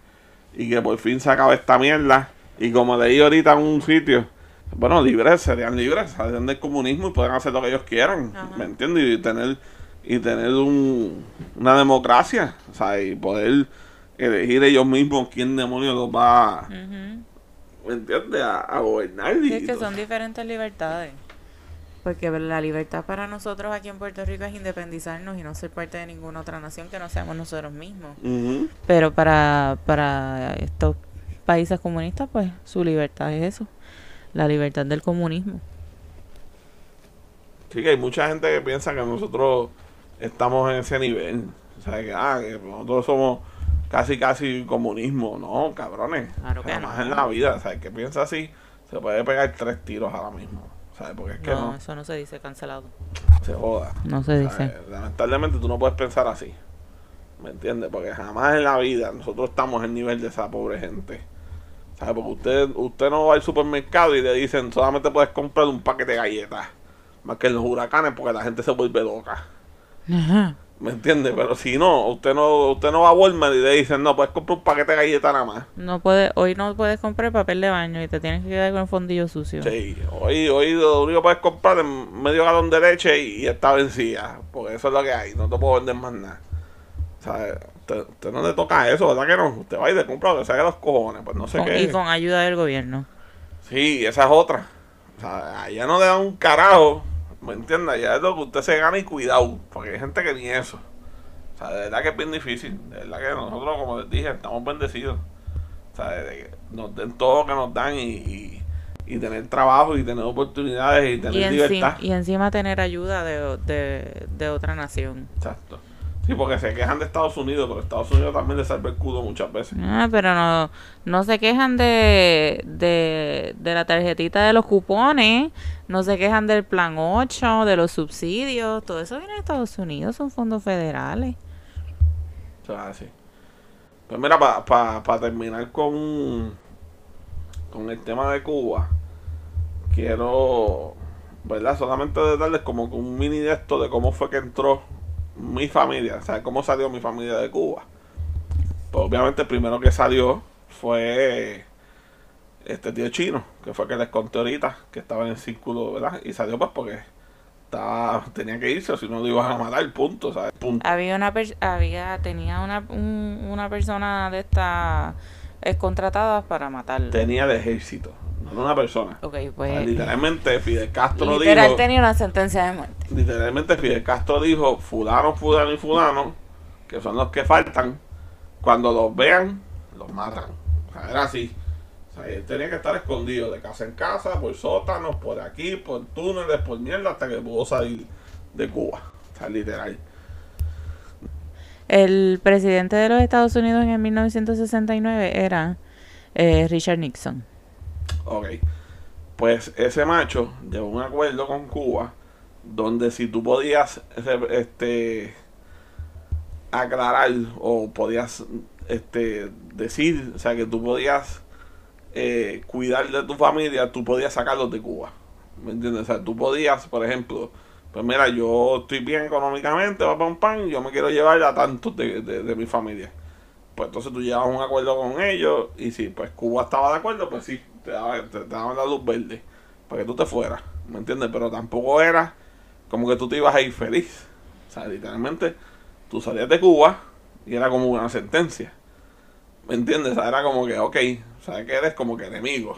[SPEAKER 1] y que por fin se acabe esta mierda y como leí ahorita en un sitio bueno, libres, serían libres, salen del comunismo y pueden hacer lo que ellos quieran,
[SPEAKER 2] Ajá.
[SPEAKER 1] ¿me entiendes? Y tener, y tener un, una democracia, o sea, y poder elegir ellos mismos quién demonios los va,
[SPEAKER 2] Ujú.
[SPEAKER 1] ¿me entiendes? A, a gobernar. Y
[SPEAKER 2] es que son diferentes libertades. Porque la libertad para nosotros aquí en Puerto Rico es independizarnos y no ser parte de ninguna otra nación que no seamos nosotros mismos. Pero para, para estos países comunistas, pues su libertad es eso, la libertad del comunismo.
[SPEAKER 1] Sí, que hay mucha gente que piensa que nosotros estamos en ese nivel. O sea, que, ah, que nosotros somos casi casi comunismo. No, cabrones.
[SPEAKER 2] Claro que
[SPEAKER 1] Jamás
[SPEAKER 2] no.
[SPEAKER 1] en la vida. ¿Sabes? que piensa así? Se puede pegar tres tiros ahora mismo. ¿Sabes? Porque es que
[SPEAKER 2] No,
[SPEAKER 1] no,
[SPEAKER 2] eso no se dice cancelado.
[SPEAKER 1] se joda.
[SPEAKER 2] No se
[SPEAKER 1] ¿sabes? Lamentablemente tú no puedes pensar así. ¿Me entiendes? Porque jamás en la vida nosotros estamos en nivel de esa pobre gente. ¿Sabes? Porque usted, usted no va al supermercado y le dicen solamente puedes comprar un paquete de galletas. Más que en los huracanes porque la gente se vuelve loca.
[SPEAKER 2] Ajá.
[SPEAKER 1] ¿Me entiendes? Pero si no, usted no, usted no va a Walmart y le dicen, no, puedes comprar un paquete de galletas nada más.
[SPEAKER 2] No puede, hoy no puedes comprar papel de baño y te tienes que quedar con el fondillo sucio.
[SPEAKER 1] Sí, hoy, hoy lo único que puedes comprar es medio galón de leche y, y está vencida. Porque eso es lo que hay, no te puedo vender más nada. ¿Sabes? Usted, usted no le toca eso, ¿verdad que no? Usted va y le compra lo que sea los cojones, pues no sé
[SPEAKER 2] Con-
[SPEAKER 1] qué.
[SPEAKER 2] y con ayuda del gobierno.
[SPEAKER 1] Sí, esa es otra. O sea, allá no le dan un carajo, ¿me entiendes? Allá es lo que usted se gana y cuidado, porque hay gente que ni eso. O sea, de verdad que es bien difícil. De verdad que nosotros, como les dije, estamos bendecidos. O sea, de que nos den todo lo que nos dan y, y, y tener trabajo y tener oportunidades y tener
[SPEAKER 2] Y,
[SPEAKER 1] libertad.
[SPEAKER 2] y encima tener ayuda de, de, de otra nación.
[SPEAKER 1] Exacto. Sí, porque se quejan de Estados Unidos, pero Estados Unidos también le salva el culo muchas veces.
[SPEAKER 2] Ah, pero no, no se quejan de, de, de la tarjetita de los cupones, no se quejan del plan 8, de los subsidios, todo eso viene de Estados Unidos, son fondos federales.
[SPEAKER 1] O sea, así. Pues mira, para terminar con, con el tema de Cuba, quiero, ¿verdad? Solamente darles como un mini de esto de cómo fue que entró mi familia, o sea, cómo salió mi familia de Cuba. Pues obviamente el primero que salió fue este tío chino, que fue que les conté ahorita, que estaba en el círculo, ¿verdad? Y salió pues porque estaba, tenía que irse, o si no lo ibas a matar, punto, ¿sabes? Punto.
[SPEAKER 2] Había una pers- había tenía una, un- una persona de estas es contratada para matarlo.
[SPEAKER 1] tenía de ejército, no una persona.
[SPEAKER 2] Ok, pues
[SPEAKER 1] literalmente Fidel Castro
[SPEAKER 2] literal
[SPEAKER 1] dijo,
[SPEAKER 2] tenía una sentencia de muerte.
[SPEAKER 1] literalmente Fidel Castro dijo, fulano, fulano y fulano, que son los que faltan, cuando los vean, los matan. O sea, era así. O sea, él tenía que estar escondido de casa en casa, por sótanos, por aquí, por túneles, por mierda, hasta que pudo salir de Cuba. O sea, literal.
[SPEAKER 2] El presidente de los Estados Unidos en 1969 era eh, Richard Nixon.
[SPEAKER 1] Ok. Pues ese macho llegó a un acuerdo con Cuba donde si tú podías este aclarar o podías este decir, o sea que tú podías eh, cuidar de tu familia, tú podías sacarlos de Cuba. ¿Me entiendes? O sea, tú podías, por ejemplo, pues mira, yo estoy bien económicamente, va pam pam, yo me quiero llevar a tantos de, de, de mi familia. Pues entonces tú llevas un acuerdo con ellos y si pues Cuba estaba de acuerdo, pues sí, te daban, te, la luz verde para que tú te fueras, ¿me entiendes? Pero tampoco era como que tú te ibas a ir feliz. O sea, literalmente tú salías de Cuba y era como una sentencia. ¿Me entiendes? O sea, era como que, ok, sabes que eres como que enemigo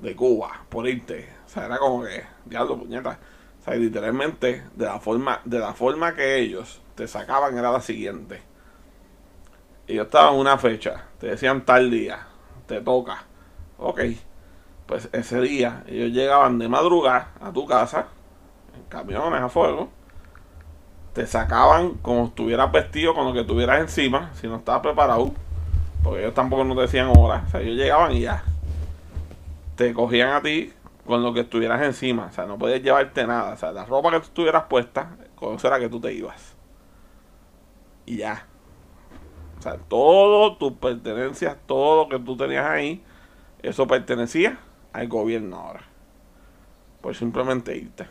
[SPEAKER 1] de Cuba por irte. O sea, era como que, diablo, puñeta. O sea, literalmente, de la forma, de la forma que ellos te sacaban era la siguiente. Ellos estaban en una fecha, te decían tal día, te toca. Ok, pues ese día ellos llegaban de madrugada a tu casa, en camiones a fuego, te sacaban como estuvieras vestido con lo que tuvieras encima, si no estabas preparado, porque ellos tampoco nos decían horas, o sea, ellos llegaban y ya. Te cogían a ti con lo que estuvieras encima, o sea, no podías llevarte nada, o sea, la ropa que tú estuvieras puesta, con eso era que tú te ibas. Y ya. O sea, todo tus pertenencias, todo lo que tú tenías ahí, eso pertenecía al gobierno ahora. Por simplemente irte.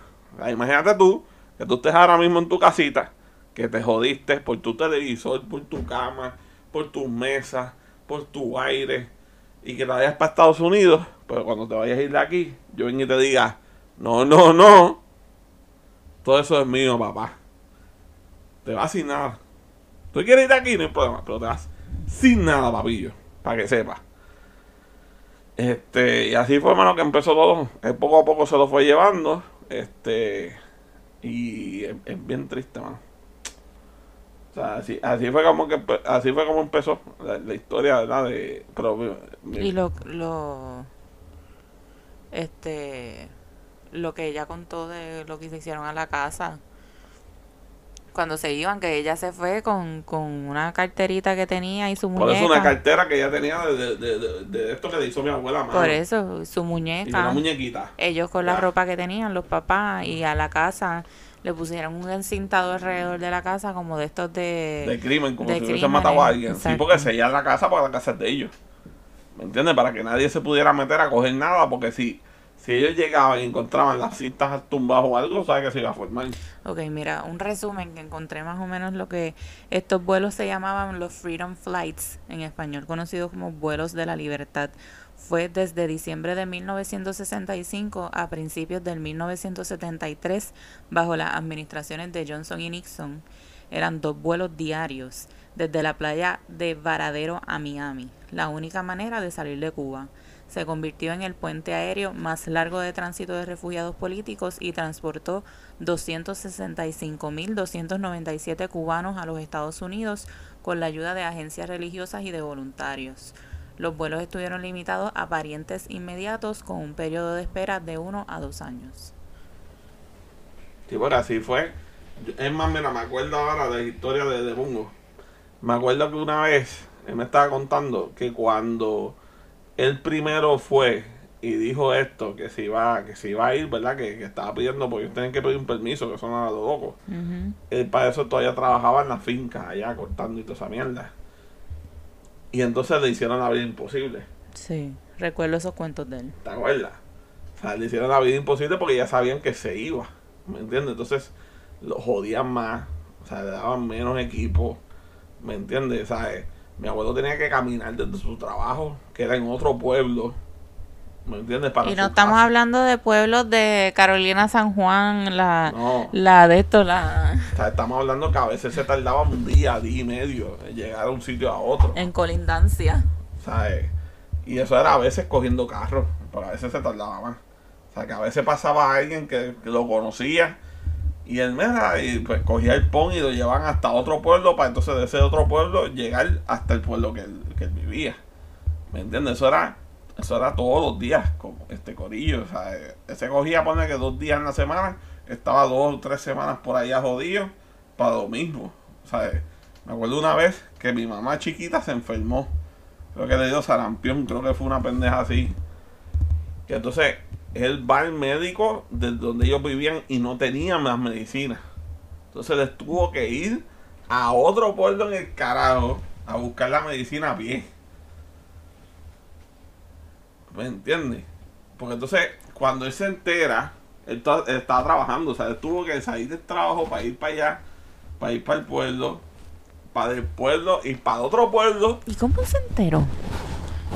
[SPEAKER 1] Imagínate tú, que tú estés ahora mismo en tu casita, que te jodiste por tu televisor, por tu cama, por tus mesas, por tu aire, y que te vayas para Estados Unidos, pero cuando te vayas a ir de aquí, yo venga y te diga, no, no, no, todo eso es mío, papá. Te vas sin nada. Tú quieres ir de aquí, no hay problema, pero te vas sin nada, papillo, para que sepas. Este, y así fue, hermano, que empezó todo. Él poco a poco se lo fue llevando. Este, y es, bien triste, mano. O sea, así, así fue como que así fue como empezó la, historia. De, pero,
[SPEAKER 2] Y lo, lo, este, lo que ella contó de lo que se hicieron a la casa, cuando se iban, que ella se fue con, con una carterita que tenía y su muñeca.
[SPEAKER 1] Por eso una cartera que ella tenía de, de, de, de esto que le hizo mi abuela.
[SPEAKER 2] Por eso, su muñeca. Y
[SPEAKER 1] una muñequita.
[SPEAKER 2] Ellos con la ropa que tenían, los papás, y a la casa le pusieron un encintado alrededor de la casa como de estos de...
[SPEAKER 1] De crimen, como si hubiesen matado a alguien. Sí, porque sellan la casa para la casa de ellos. ¿Me entiendes? Para que nadie se pudiera meter a coger nada, porque si si ellos llegaban y encontraban las cintas tumbadas o algo, sabe que se iba a.
[SPEAKER 2] Ok, mira, un resumen que encontré más o menos lo que estos vuelos se llamaban los Freedom Flights, en español conocidos como vuelos de la libertad. Fue desde diciembre de 1965 a principios del 1973 bajo las administraciones de Johnson y Nixon. Eran dos vuelos diarios desde la playa de Varadero a Miami, la única manera de salir de Cuba se convirtió en el puente aéreo más largo de tránsito de refugiados políticos y transportó 265.297 cubanos a los Estados Unidos con la ayuda de agencias religiosas y de voluntarios. Los vuelos estuvieron limitados a parientes inmediatos con un periodo de espera de uno a dos años.
[SPEAKER 1] Sí, bueno, así fue. Es más, mira, me acuerdo ahora de la historia de, de. Me acuerdo que una vez él me estaba contando que cuando él primero fue y dijo esto, que se iba, que se iba a ir, ¿verdad? Que, estaba pidiendo, porque ellos que pedir un permiso, que son a los locos. Él para eso todavía trabajaba en la finca, allá cortando y toda esa mierda. Y entonces le hicieron la vida imposible.
[SPEAKER 2] Sí, recuerdo esos cuentos de él.
[SPEAKER 1] ¿Te acuerdas? O sea, le hicieron la vida imposible porque ya sabían que se iba. ¿Me entiendes? Entonces lo jodían más, o sea, le daban menos equipo. ¿Me entiendes? O sea, mi abuelo tenía que caminar desde su trabajo, que era en otro pueblo. ¿Me entiendes?
[SPEAKER 2] Para y no estamos hablando de pueblos de Carolina San Juan, la, la de esto, la...
[SPEAKER 1] O sea, estamos hablando que a veces se tardaba un día, día y medio en llegar a un sitio a otro.
[SPEAKER 2] En colindancia.
[SPEAKER 1] Sea, eh, y eso era a veces cogiendo carros, pero a veces se tardaba más. O sea, que a veces pasaba alguien que, que lo conocía y él mira, y pues cogía el pon y lo llevaban hasta otro pueblo para entonces de ese otro pueblo llegar hasta el pueblo que él, que vivía. ¿Me entiendes? Eso era, eso era todos los días con este corillo. O sea, ese cogía, pone que dos días en la semana, estaba dos o tres semanas por allá jodido para lo mismo. O sea, me acuerdo una vez que mi mamá chiquita se enfermó. Creo que le dio sarampión, creo que fue una pendeja así. Que entonces él va al médico de donde ellos vivían y no tenían más medicina. Entonces les tuvo que ir a otro pueblo en el carajo a buscar la medicina a pie. ¿Me entiendes? Porque entonces, cuando él se entera, él, estaba trabajando, o sea, él tuvo que salir del trabajo para ir para allá, para ir para el pueblo, para el pueblo y para otro pueblo.
[SPEAKER 2] ¿Y cómo se enteró?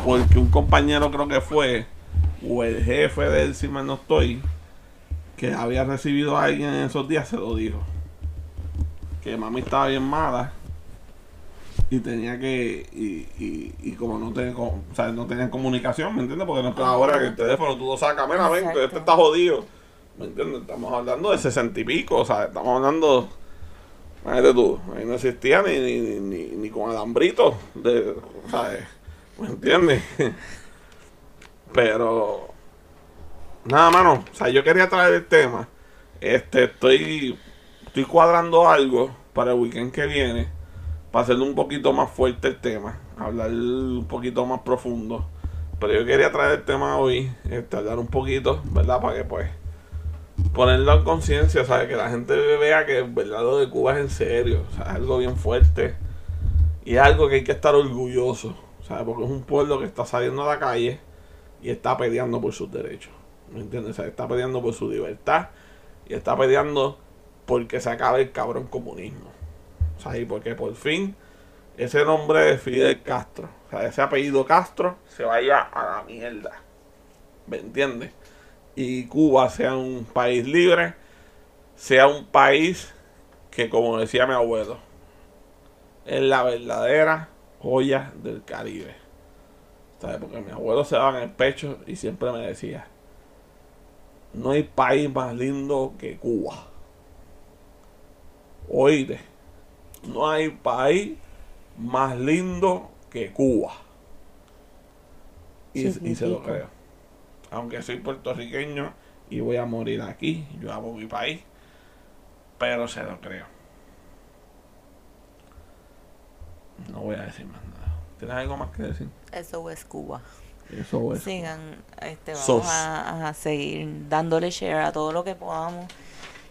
[SPEAKER 1] Porque un compañero creo que fue o el jefe de él, si no estoy, que había recibido a alguien en esos días, se lo dijo. Que mami estaba bien mala y tenía que y, y, y como no tenía o sea, no tenían comunicación ¿me entiendes? porque no está ahora que el teléfono tú lo sacas mira ven este está jodido ¿me entiendes? estamos hablando de sesenta y pico o sea estamos hablando imagínate tú ahí no existía ni ni, ni, ni con alambrito de, ¿sabes? ¿me entiendes? Pero. Nada, mano. O sea, yo quería traer el tema. Este, estoy. Estoy cuadrando algo para el weekend que viene. Para hacerlo un poquito más fuerte el tema. Hablar un poquito más profundo. Pero yo quería traer el tema hoy. Este, hablar un poquito, ¿verdad? Para que pues. Ponerlo en conciencia, ¿sabes? Que la gente vea que verdad lo de Cuba es en serio. O sea, es algo bien fuerte. Y es algo que hay que estar orgulloso. ¿Sabes? Porque es un pueblo que está saliendo a la calle y está peleando por sus derechos. ¿Me entiendes? está peleando por su libertad y está peleando porque se acabe el cabrón comunismo. O sea, y porque por fin ese nombre de Fidel Castro, o sea, ese apellido Castro, se vaya a la mierda. ¿Me entiendes? Y Cuba sea un país libre, sea un país que, como decía mi abuelo, es la verdadera joya del Caribe. Porque mi abuelo se daba en el pecho y siempre me decía, no hay país más lindo que Cuba. Oíste, no hay país más lindo que Cuba. Y, se lo creo. Aunque soy puertorriqueño y voy a morir aquí, yo amo mi país, pero se lo creo. No voy a decir más nada. ¿Tienes algo más que decir?
[SPEAKER 2] Eso es Cuba.
[SPEAKER 1] Eso es.
[SPEAKER 2] Sigan, este, vamos
[SPEAKER 1] Sos.
[SPEAKER 2] a, a seguir dándole share a todo lo que podamos.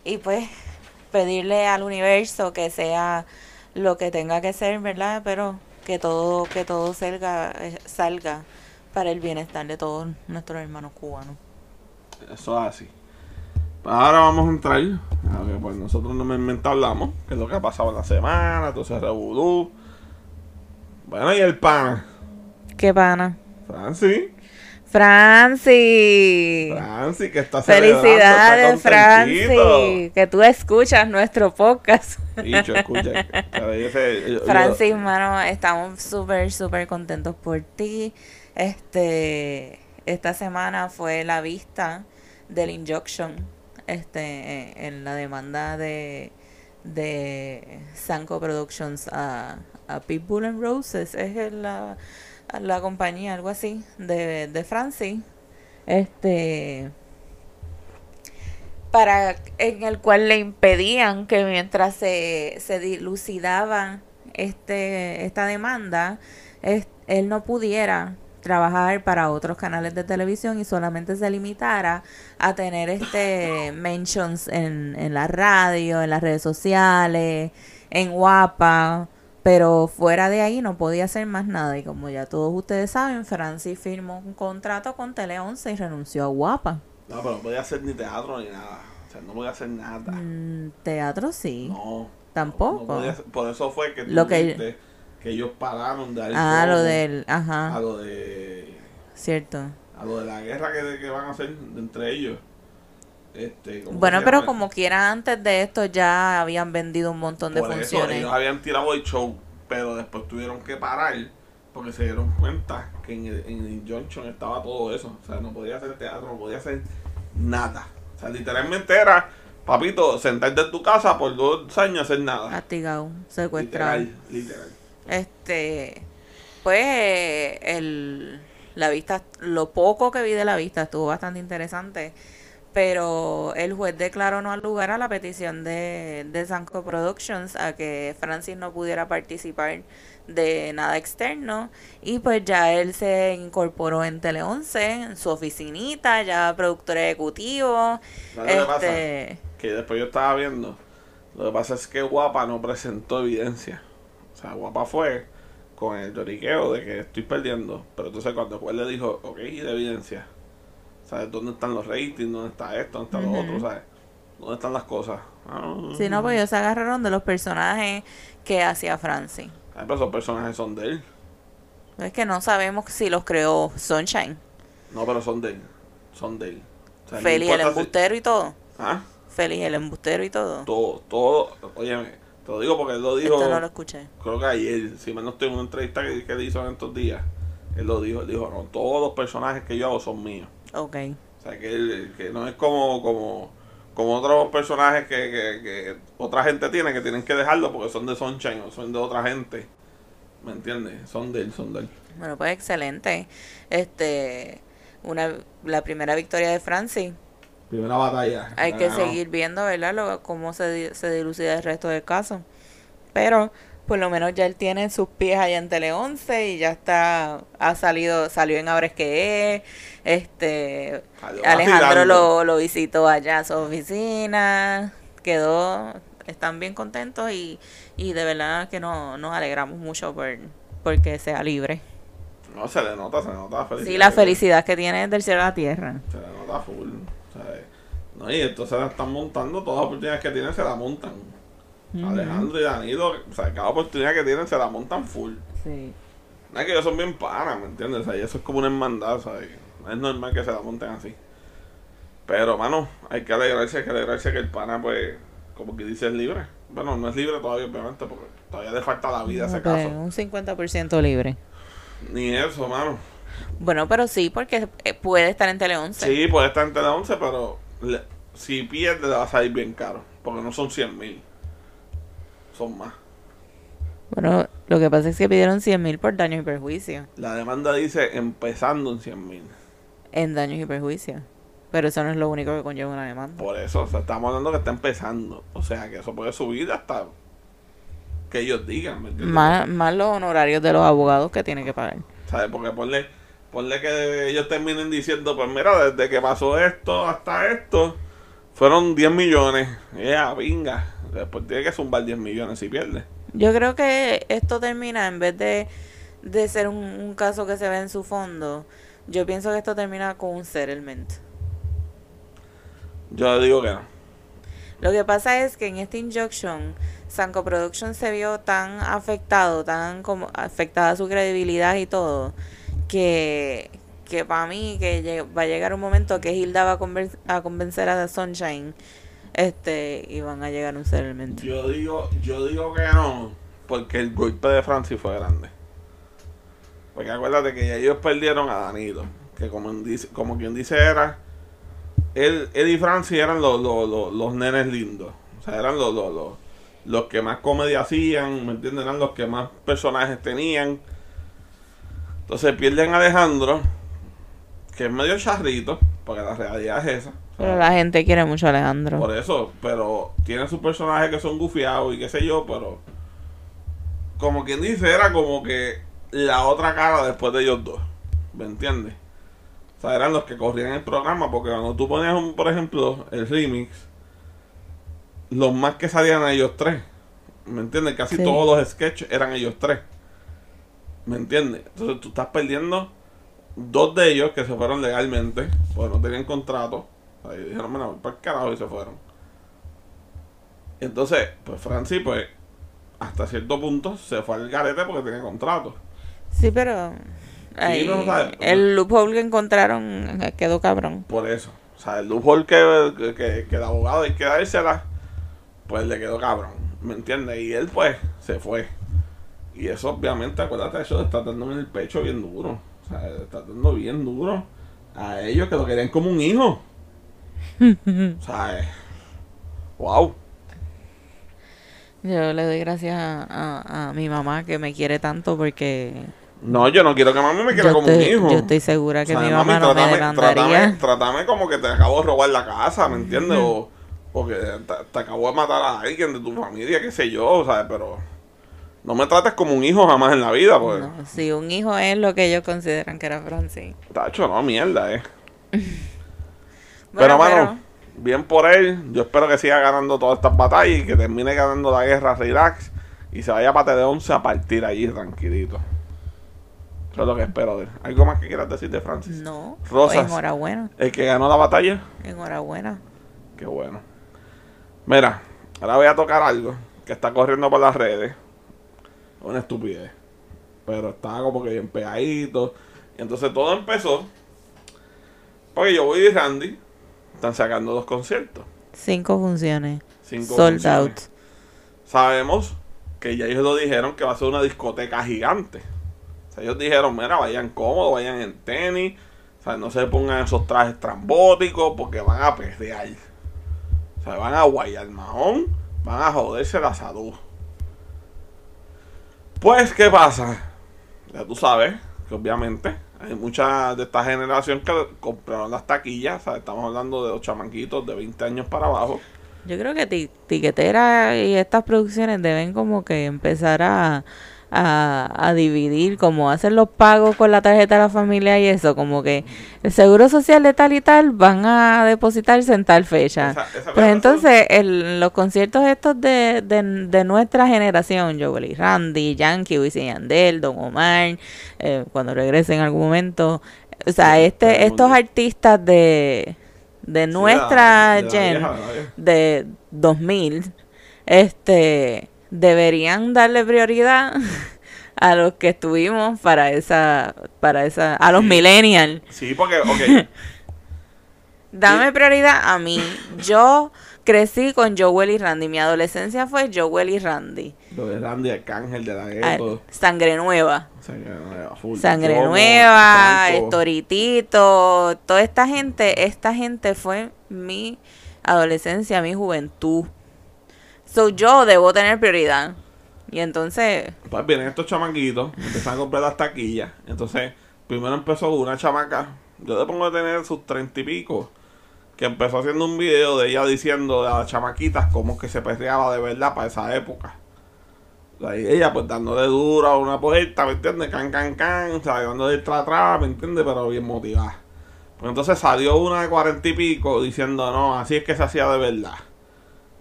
[SPEAKER 2] Y pues pedirle al universo que sea lo que tenga que ser, ¿verdad? Pero que todo, que todo salga, eh, salga para el bienestar de todos nuestros hermanos cubanos.
[SPEAKER 1] Eso es así. Pues ahora vamos a entrar a que pues nosotros normalmente hablamos, que es lo que ha pasado en la semana, entonces revolú. Bueno, y el pana,
[SPEAKER 2] ¿Qué pana?
[SPEAKER 1] Francis.
[SPEAKER 2] Franci.
[SPEAKER 1] Francis, que está
[SPEAKER 2] Felicidades,
[SPEAKER 1] está contentito.
[SPEAKER 2] Franci. Que tú escuchas nuestro podcast.
[SPEAKER 1] Escucha. pero yo yo-
[SPEAKER 2] Francis, mano, estamos súper, súper contentos por ti. Este, esta semana fue la vista del injunction, este, en la demanda de, de Sanko Productions a, a Pitbull and Roses, es la, la compañía, algo así, de, de Francis. Este, para en el cual le impedían que mientras se, se dilucidaba este esta demanda es- él no pudiera trabajar para otros canales de televisión y solamente se limitara a tener este mentions en, en la radio, en las redes sociales, en Guapa, pero fuera de ahí no podía hacer más nada y como ya todos ustedes saben, Francis firmó un contrato con Tele 11 y renunció a Guapa.
[SPEAKER 1] No, pero no podía hacer ni teatro ni nada. O sea, no podía hacer nada.
[SPEAKER 2] Mm, teatro sí.
[SPEAKER 1] No.
[SPEAKER 2] Tampoco.
[SPEAKER 1] no podía hacer- por eso fue que,
[SPEAKER 2] Lo que-
[SPEAKER 1] dijiste que ellos pararon de
[SPEAKER 2] Ah, lo del.
[SPEAKER 1] A
[SPEAKER 2] Ajá,
[SPEAKER 1] lo de.
[SPEAKER 2] cierto.
[SPEAKER 1] A lo de la guerra que, que van a hacer entre ellos. Este, ¿cómo
[SPEAKER 2] Bueno, pero
[SPEAKER 1] llama?
[SPEAKER 2] como quiera, antes de esto ya habían vendido un montón de
[SPEAKER 1] Por eso,
[SPEAKER 2] funciones.
[SPEAKER 1] ellos habían tirado el show, pero después tuvieron que parar porque se dieron cuenta que en el, en el Injunction estaba todo eso. O sea, no podía hacer teatro, no podía hacer nada. O sea, literalmente era, papito, sentarte en tu casa por dos años hacer nada.
[SPEAKER 2] Castigado, secuestrado.
[SPEAKER 1] Literal, literal.
[SPEAKER 2] Este. Pues el. La vista, lo poco que vi de la vista estuvo bastante interesante. Pero el juez declaró no al lugar a la petición de, de Sanko Productions a que Francis no pudiera participar de nada externo. Y pues ya él se incorporó en Tele 11, en su oficinita, ya productor ejecutivo. Este,
[SPEAKER 1] Que después yo estaba viendo. Lo que pasa es que Guapa no presentó evidencia. O sea, Guapa fue con el lloriqueo de que estoy perdiendo. Pero entonces cuando el juez le dijo, ok, ¿y de evidencia? ¿Sabes dónde están los ratings? ¿Dónde está esto? ¿Dónde está lo
[SPEAKER 2] Ujú.
[SPEAKER 1] otro? ¿Sabes? ¿Dónde están las cosas? Ah,
[SPEAKER 2] Si no, pues ellos se agarraron de los personajes que hacía Francis.
[SPEAKER 1] Ay, pero esos personajes son de él.
[SPEAKER 2] Es que no sabemos si los creó Sunshine,
[SPEAKER 1] No, pero son de él. Son de él. O sea, no
[SPEAKER 2] Feli el
[SPEAKER 1] si-
[SPEAKER 2] embustero y todo.
[SPEAKER 1] Ah,
[SPEAKER 2] Feli el embustero y todo.
[SPEAKER 1] todo, todo. Óyeme, te lo digo porque él lo dijo.
[SPEAKER 2] Esto no lo escuché.
[SPEAKER 1] creo que ayer, si mal no estoy en una entrevista que, que hizo en estos días, él lo dijo, él dijo, no, todos los personajes que yo hago son míos.
[SPEAKER 2] Ok.
[SPEAKER 1] O sea, que, él- que no es como, como, como otros personajes que, que, que otra gente tiene, que tienen que dejarlo porque son de Sunshine o son de otra gente. ¿Me entiendes? Son de él, son de él.
[SPEAKER 2] Bueno, pues excelente. Este, una, la primera victoria de Francis.
[SPEAKER 1] Primera batalla.
[SPEAKER 2] Hay que
[SPEAKER 1] ganó.
[SPEAKER 2] seguir viendo, ¿verdad? Lo, cómo se, se dilucida el resto del caso. Pero por lo menos ya él tiene sus pies allá en Tele 11 y ya está, ha salido, salió en Abres que es, este,
[SPEAKER 1] Salió
[SPEAKER 2] Alejandro lo, lo visitó allá a su oficina, quedó, están bien contentos y, y de verdad que no, nos alegramos mucho por porque sea libre.
[SPEAKER 1] No, se le nota, se le nota la felicidad.
[SPEAKER 2] Sí, la felicidad que tiene del cielo a la tierra.
[SPEAKER 1] Se le nota full. ¿sabes? No, y entonces la están montando, todas las oportunidades que tienen se la montan. Alejandro y Danilo, o sea, cada oportunidad que tienen se la montan full.
[SPEAKER 2] Sí.
[SPEAKER 1] No es que ellos son bien panas, ¿me entiendes? O sea, y eso es como una hermandad, ¿sabes? Es normal que se la monten así. Pero, mano, hay que alegrarse, hay que alegrarse que el pana, pues, como que dice, es libre. Bueno, no es libre todavía, obviamente, porque todavía le falta la vida a ese caso.
[SPEAKER 2] un 50% libre.
[SPEAKER 1] Ni eso, mano.
[SPEAKER 2] Bueno, pero sí, porque eh, puede estar en Tele 11.
[SPEAKER 1] Sí, puede estar entre las 11, pero le- si pierde le va a salir bien caro. Porque no son 100 mil. Son más.
[SPEAKER 2] Bueno, lo que pasa es que pidieron 100 mil por daños y perjuicios.
[SPEAKER 1] La demanda dice empezando en 100 mil.
[SPEAKER 2] En daños y perjuicios. Pero eso no es lo único que conlleva una demanda.
[SPEAKER 1] Por eso, o sea, estamos hablando que está empezando. O sea, que eso puede subir hasta que ellos digan, ¿me?
[SPEAKER 2] Más, más los honorarios de los abogados que tiene que pagar.
[SPEAKER 1] ¿Sabes? Porque ponle, ponle que ellos terminen diciendo, pues mira, desde que pasó esto hasta esto, fueron 10 millones. Ya, venga. Después tiene que zumbar 10 millones si pierde.
[SPEAKER 2] Yo creo que esto termina, en vez de, de ser un, un caso que se ve en su fondo, yo pienso que esto termina con un settlement.
[SPEAKER 1] Yo digo que no.
[SPEAKER 2] Lo que pasa es que en este injunction, Sanco Production se vio tan afectado, tan como afectada su credibilidad y todo, que, que para mí que va a llegar un momento que Hilda va a, a convencer a Sunshine este y van a llegar a un settlement.
[SPEAKER 1] Yo digo, yo digo que no, porque el golpe de Francis fue grande. Porque acuérdate que ya ellos perdieron a Danilo, que como, dice, como quien dice era, él, él y Francis eran los, los, los, los nenes lindos. O sea, eran los, los, los, los que más comedia hacían, ¿me entiendes? Eran los que más personajes tenían. Entonces pierden a Alejandro, que es medio charrito, porque la realidad es esa.
[SPEAKER 2] Pero la gente quiere mucho a Alejandro.
[SPEAKER 1] Por eso, pero tiene sus personajes que son gufiados y qué sé yo, pero como quien dice, era como que la otra cara después de ellos dos. ¿Me entiendes? O sea, eran los que corrían el programa, porque cuando tú ponías, un, por ejemplo, el remix, los más que salían a ellos tres. ¿Me entiendes? Casi
[SPEAKER 2] Sí.
[SPEAKER 1] todos los sketches eran ellos tres. ¿Me entiendes? Entonces tú estás perdiendo dos de ellos que se fueron legalmente, porque no tenían contrato. O sea, y dijeron, mira, voy para el carajo y se fueron. Entonces, pues Francis, pues, hasta cierto punto se fue al garete porque tenía contrato.
[SPEAKER 2] Sí, pero ahí,
[SPEAKER 1] no, o sea,
[SPEAKER 2] el loophole que encontraron eh, quedó cabrón.
[SPEAKER 1] Por eso. O sea, el loophole que, que, que, que el abogado hay que dársela, pues le quedó cabrón. ¿Me entiendes? Y él, pues, se fue. Y eso, obviamente, acuérdate, eso está dando en el pecho bien duro. O sea, está dando bien duro a ellos que lo querían como un hijo. o sea, eh, wow.
[SPEAKER 2] Yo le doy gracias a, a- a mi mamá que me quiere tanto porque
[SPEAKER 1] No, yo no quiero que mami me quiera
[SPEAKER 2] yo
[SPEAKER 1] como
[SPEAKER 2] estoy,
[SPEAKER 1] un hijo.
[SPEAKER 2] yo estoy segura que
[SPEAKER 1] O sea,
[SPEAKER 2] mi
[SPEAKER 1] mami,
[SPEAKER 2] mamá no me
[SPEAKER 1] trátame,
[SPEAKER 2] demandaría.
[SPEAKER 1] trátame, trátame como que te acabo de robar la casa, ¿me entiendes? O, o que te, te acabo de matar a alguien de tu familia, qué sé yo, ¿sabes? Pero no me trates como un hijo jamás en la vida, pues.
[SPEAKER 2] No, si un hijo es lo que ellos consideran que era Francis.
[SPEAKER 1] Tacho, no, mierda, eh.
[SPEAKER 2] Bueno,
[SPEAKER 1] pero, mano, bien por él. Yo espero que siga ganando todas estas batallas y que termine ganando la guerra relax y se vaya para de 11 a partir allí tranquilito. Eso es lo que espero de él. ¿Algo más que quieras decir de Francis?
[SPEAKER 2] no,
[SPEAKER 1] Rosas.
[SPEAKER 2] enhorabuena,
[SPEAKER 1] El que ganó la batalla.
[SPEAKER 2] enhorabuena.
[SPEAKER 1] Qué bueno. Mira, ahora voy a tocar algo que está corriendo por las redes. Una estupidez. Pero estaba como que bien pegadito. Y entonces todo empezó. Porque yo voy y Randy. Están sacando dos conciertos.
[SPEAKER 2] Cinco funciones,
[SPEAKER 1] Cinco
[SPEAKER 2] sold
[SPEAKER 1] funciones.
[SPEAKER 2] out.
[SPEAKER 1] Sabemos que ya ellos lo dijeron que va a ser una discoteca gigante. Ellos dijeron, mira, vayan cómodos, vayan en tenis. O sea, no se pongan esos trajes trambóticos porque van a perrear. O sea, van a guayar majón, van a joderse la salud. Pues, ¿qué pasa? Ya tú sabes que obviamente hay mucha de esta generación que compraron las taquillas. Sea, estamos hablando de los chamanquitos de 20 años para abajo.
[SPEAKER 2] Yo creo que ti- Tiquetera y estas producciones deben como que empezar a, a, a dividir, como hacen los pagos con la tarjeta de la familia y eso, como que el seguro social de tal y tal van a depositarse en tal fecha.
[SPEAKER 1] Esa- esa
[SPEAKER 2] Pues entonces, el, los conciertos estos de, de, de nuestra generación, Joel y Randy, Yankee, Wisin Yandel, Don Omar, eh, cuando regrese en algún momento, o sea,
[SPEAKER 1] Sí,
[SPEAKER 2] este, estos artistas de, de
[SPEAKER 1] Sí,
[SPEAKER 2] nuestra
[SPEAKER 1] de la- de la
[SPEAKER 2] gen,
[SPEAKER 1] vieja, vieja.
[SPEAKER 2] de 2000, este, deberían darle prioridad a los que estuvimos para esa, para esa, a los millennials.
[SPEAKER 1] Sí, porque, ok,
[SPEAKER 2] Dame prioridad a mí. Yo crecí con Joel y Randy. Mi adolescencia fue Joel y Randy.
[SPEAKER 1] lo de Randy Arcángel de la
[SPEAKER 2] Ah,
[SPEAKER 1] gueto.
[SPEAKER 2] Sangre nueva.
[SPEAKER 1] Sangre nueva, full.
[SPEAKER 2] Sangre nueva,
[SPEAKER 1] Franco.
[SPEAKER 2] Toritito, toda esta gente, esta gente fue mi adolescencia, mi juventud. So yo debo tener prioridad. Y entonces,
[SPEAKER 1] Pues vienen estos chamaquitos, empiezan a comprar las taquillas. Entonces, primero empezó una chamaca, yo le pongo a tener sus treinta y pico, que empezó haciendo un video de ella diciendo a las chamaquitas cómo que se perreaba de verdad para esa época. Ahí ella pues dándole duro a una puerta, ¿me entiendes? Can, can, can, o sea, dándole tra, atrás, ¿me entiendes? Pero bien motivada. Pues entonces salió una de cuarenta y pico diciendo, no, así es que se hacía de verdad.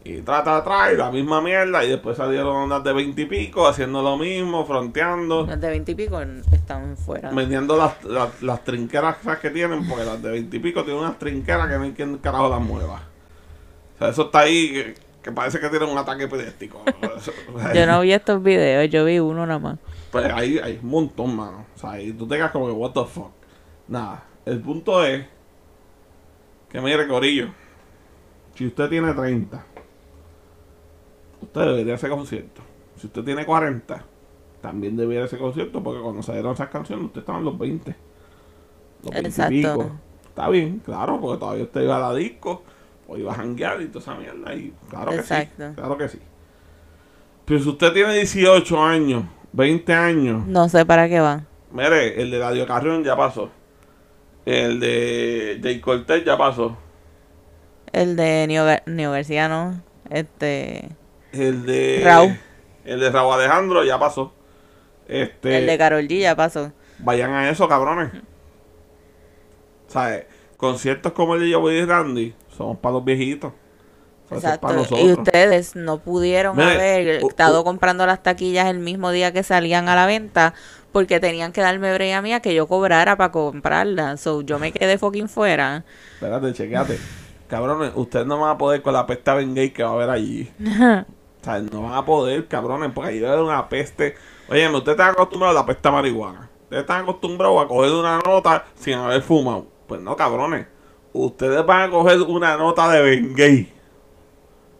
[SPEAKER 1] Y trata atrás, y la misma mierda, y después salieron unas de veinte y pico haciendo lo mismo, fronteando.
[SPEAKER 2] Las de 20 y pico están fuera.
[SPEAKER 1] vendiendo las, las, las trinqueras que tienen, porque las de veintipico tienen unas trinqueras que no hay quien carajo las mueva. O sea, eso está ahí, que, que parece que tienen un ataque epiléptico.
[SPEAKER 2] Yo no vi estos videos, yo vi uno nada más.
[SPEAKER 1] Pues ahí hay un montón, mano. O sea, ahí tú te quedas como que, what the fuck. Nada, el punto es que mire, Corillo, si usted tiene 30, usted debería hacer concierto. Si usted tiene 40, también debería hacer concierto, porque cuando salieron esas canciones, usted estaba en los 20. Los 20 y
[SPEAKER 2] Exacto.
[SPEAKER 1] pico. Está bien, claro, porque todavía usted iba a la disco, o iba a janguear y toda esa mierda, y claro que sí, claro que sí. Pero si usted tiene 18 años, 20 años,
[SPEAKER 2] No sé para qué va.
[SPEAKER 1] Mire, el de Radio Carrión ya pasó. El de Jay Cortez ya pasó.
[SPEAKER 2] El de Neo, Neo García, ¿no? Este.
[SPEAKER 1] El de.
[SPEAKER 2] Raúl.
[SPEAKER 1] El de Raúl Alejandro ya pasó. Este.
[SPEAKER 2] El de Carol G ya pasó.
[SPEAKER 1] Vayan a eso, cabrones. ¿Sabes? Conciertos como el de Joey y Randy son para los viejitos.
[SPEAKER 2] Exacto. Y ustedes no pudieron haber estado comprando las taquillas el mismo día que salían a la venta porque tenían que darme brea mía que yo cobrara para comprarlas. So, yo me quedé fucking fuera.
[SPEAKER 1] Espérate, chequeate. Cabrones, ustedes no van a poder con la peste gay que va a haber allí. O sea, no van a poder, cabrones, porque ahí haber una peste. Oye, ustedes están acostumbrados a la peste marihuana. Ustedes están acostumbrados a coger una nota sin haber fumado. Pues no, cabrones. Ustedes van a coger una nota de Bengay.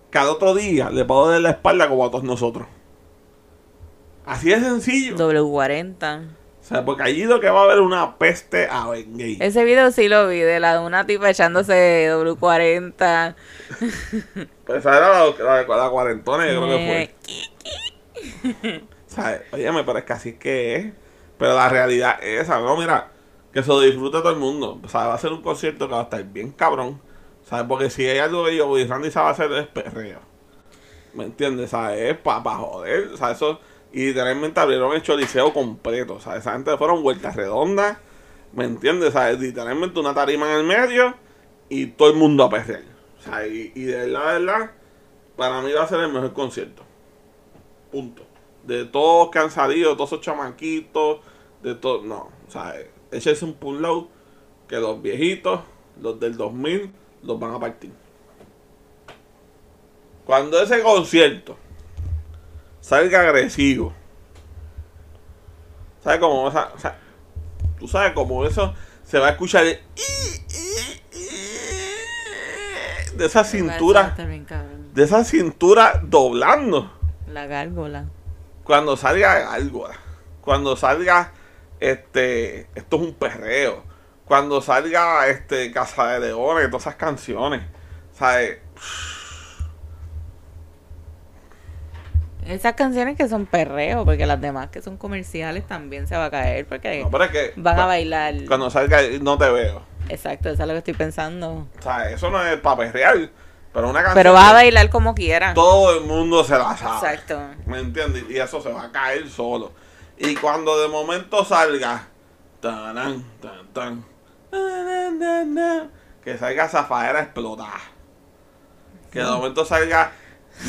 [SPEAKER 1] Cada otro día le puedo dar la espalda como a todos nosotros. Así de sencillo.
[SPEAKER 2] W40.
[SPEAKER 1] O sea, porque allí lo que va a haber una peste a Bengay.
[SPEAKER 2] Ese video sí lo vi, de la de una tipa echándose W40.
[SPEAKER 1] Pues esa era la, la, la cuarentona, yo creo que fue.
[SPEAKER 2] Eh,
[SPEAKER 1] ¿Sabes? Óyeme, pero es que así es que es. Pero la realidad es esa, ¿no? Mira, que se lo disfrute todo el mundo. O sea, va a ser un concierto que va a estar bien cabrón. ¿Sabes? Porque si hay algo que yo Randy sabe hacer es perreo. ¿Me entiendes? ¿Sabes? Es para pa joder. O sea, eso. Y literalmente abrieron el choliseo completo. O sea, esa gente fueron vueltas redondas. ¿Me entiendes? ¿Sabes? Literalmente una tarima en el medio y todo el mundo a perrear. O sea, y, de verdad, verdad, para mí va a ser el mejor concierto. Punto. De todos que han salido, de todos esos chamaquitos, de todo. No, o sea, échese un pull load que los viejitos, los del 2000, los van a partir. Cuando ese concierto salga agresivo, ¿sabes cómo? O sea, o sea, tú sabes cómo eso se va a escuchar de, de esa cintura, de esa cintura doblando
[SPEAKER 2] La gárgola.
[SPEAKER 1] cuando salga algo, cuando salga este, esto es un perreo, cuando salga este Casa de Leones, todas esas canciones, ¿sabes?
[SPEAKER 2] Esas canciones que son perreo, porque las demás que son comerciales también se va a caer, porque
[SPEAKER 1] No, pero es que
[SPEAKER 2] van a bailar.
[SPEAKER 1] cuando salga no te veo,
[SPEAKER 2] Exacto, eso es lo que estoy pensando.
[SPEAKER 1] o sea, eso no es para perrear, pero una canción
[SPEAKER 2] Pero vas a bailar como quieras.
[SPEAKER 1] todo el mundo se la sabe,
[SPEAKER 2] Exacto.
[SPEAKER 1] ¿me entiendes? Y eso se va a caer solo. Y cuando de momento salga, tan, tan, que salga Zafaera explotada. Que de momento salga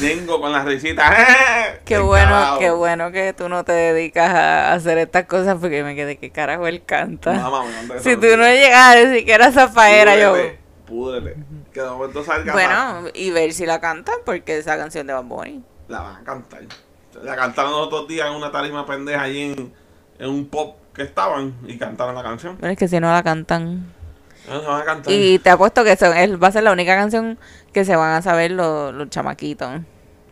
[SPEAKER 1] Nengo con la risita. ¡eh!
[SPEAKER 2] Qué bueno, qué bueno que tú no te dedicas a hacer estas cosas porque me quedé, ¿qué carajo él canta?
[SPEAKER 1] Mamá,
[SPEAKER 2] si tú no llegas a decir que era zafaera, yo...
[SPEAKER 1] Púdrele, púdrele. Que de momento salga.
[SPEAKER 2] Bueno, y ver si la cantan porque esa canción de Bad Bunny.
[SPEAKER 1] La van a cantar. La cantaron los otros días en una tarima pendeja allí en, en un pop que estaban y cantaron la canción.
[SPEAKER 2] Pero es que si no la cantan...
[SPEAKER 1] No, se van a cantar.
[SPEAKER 2] Y te apuesto que son, él va a ser la única canción que se van a saber los, los chamaquitos.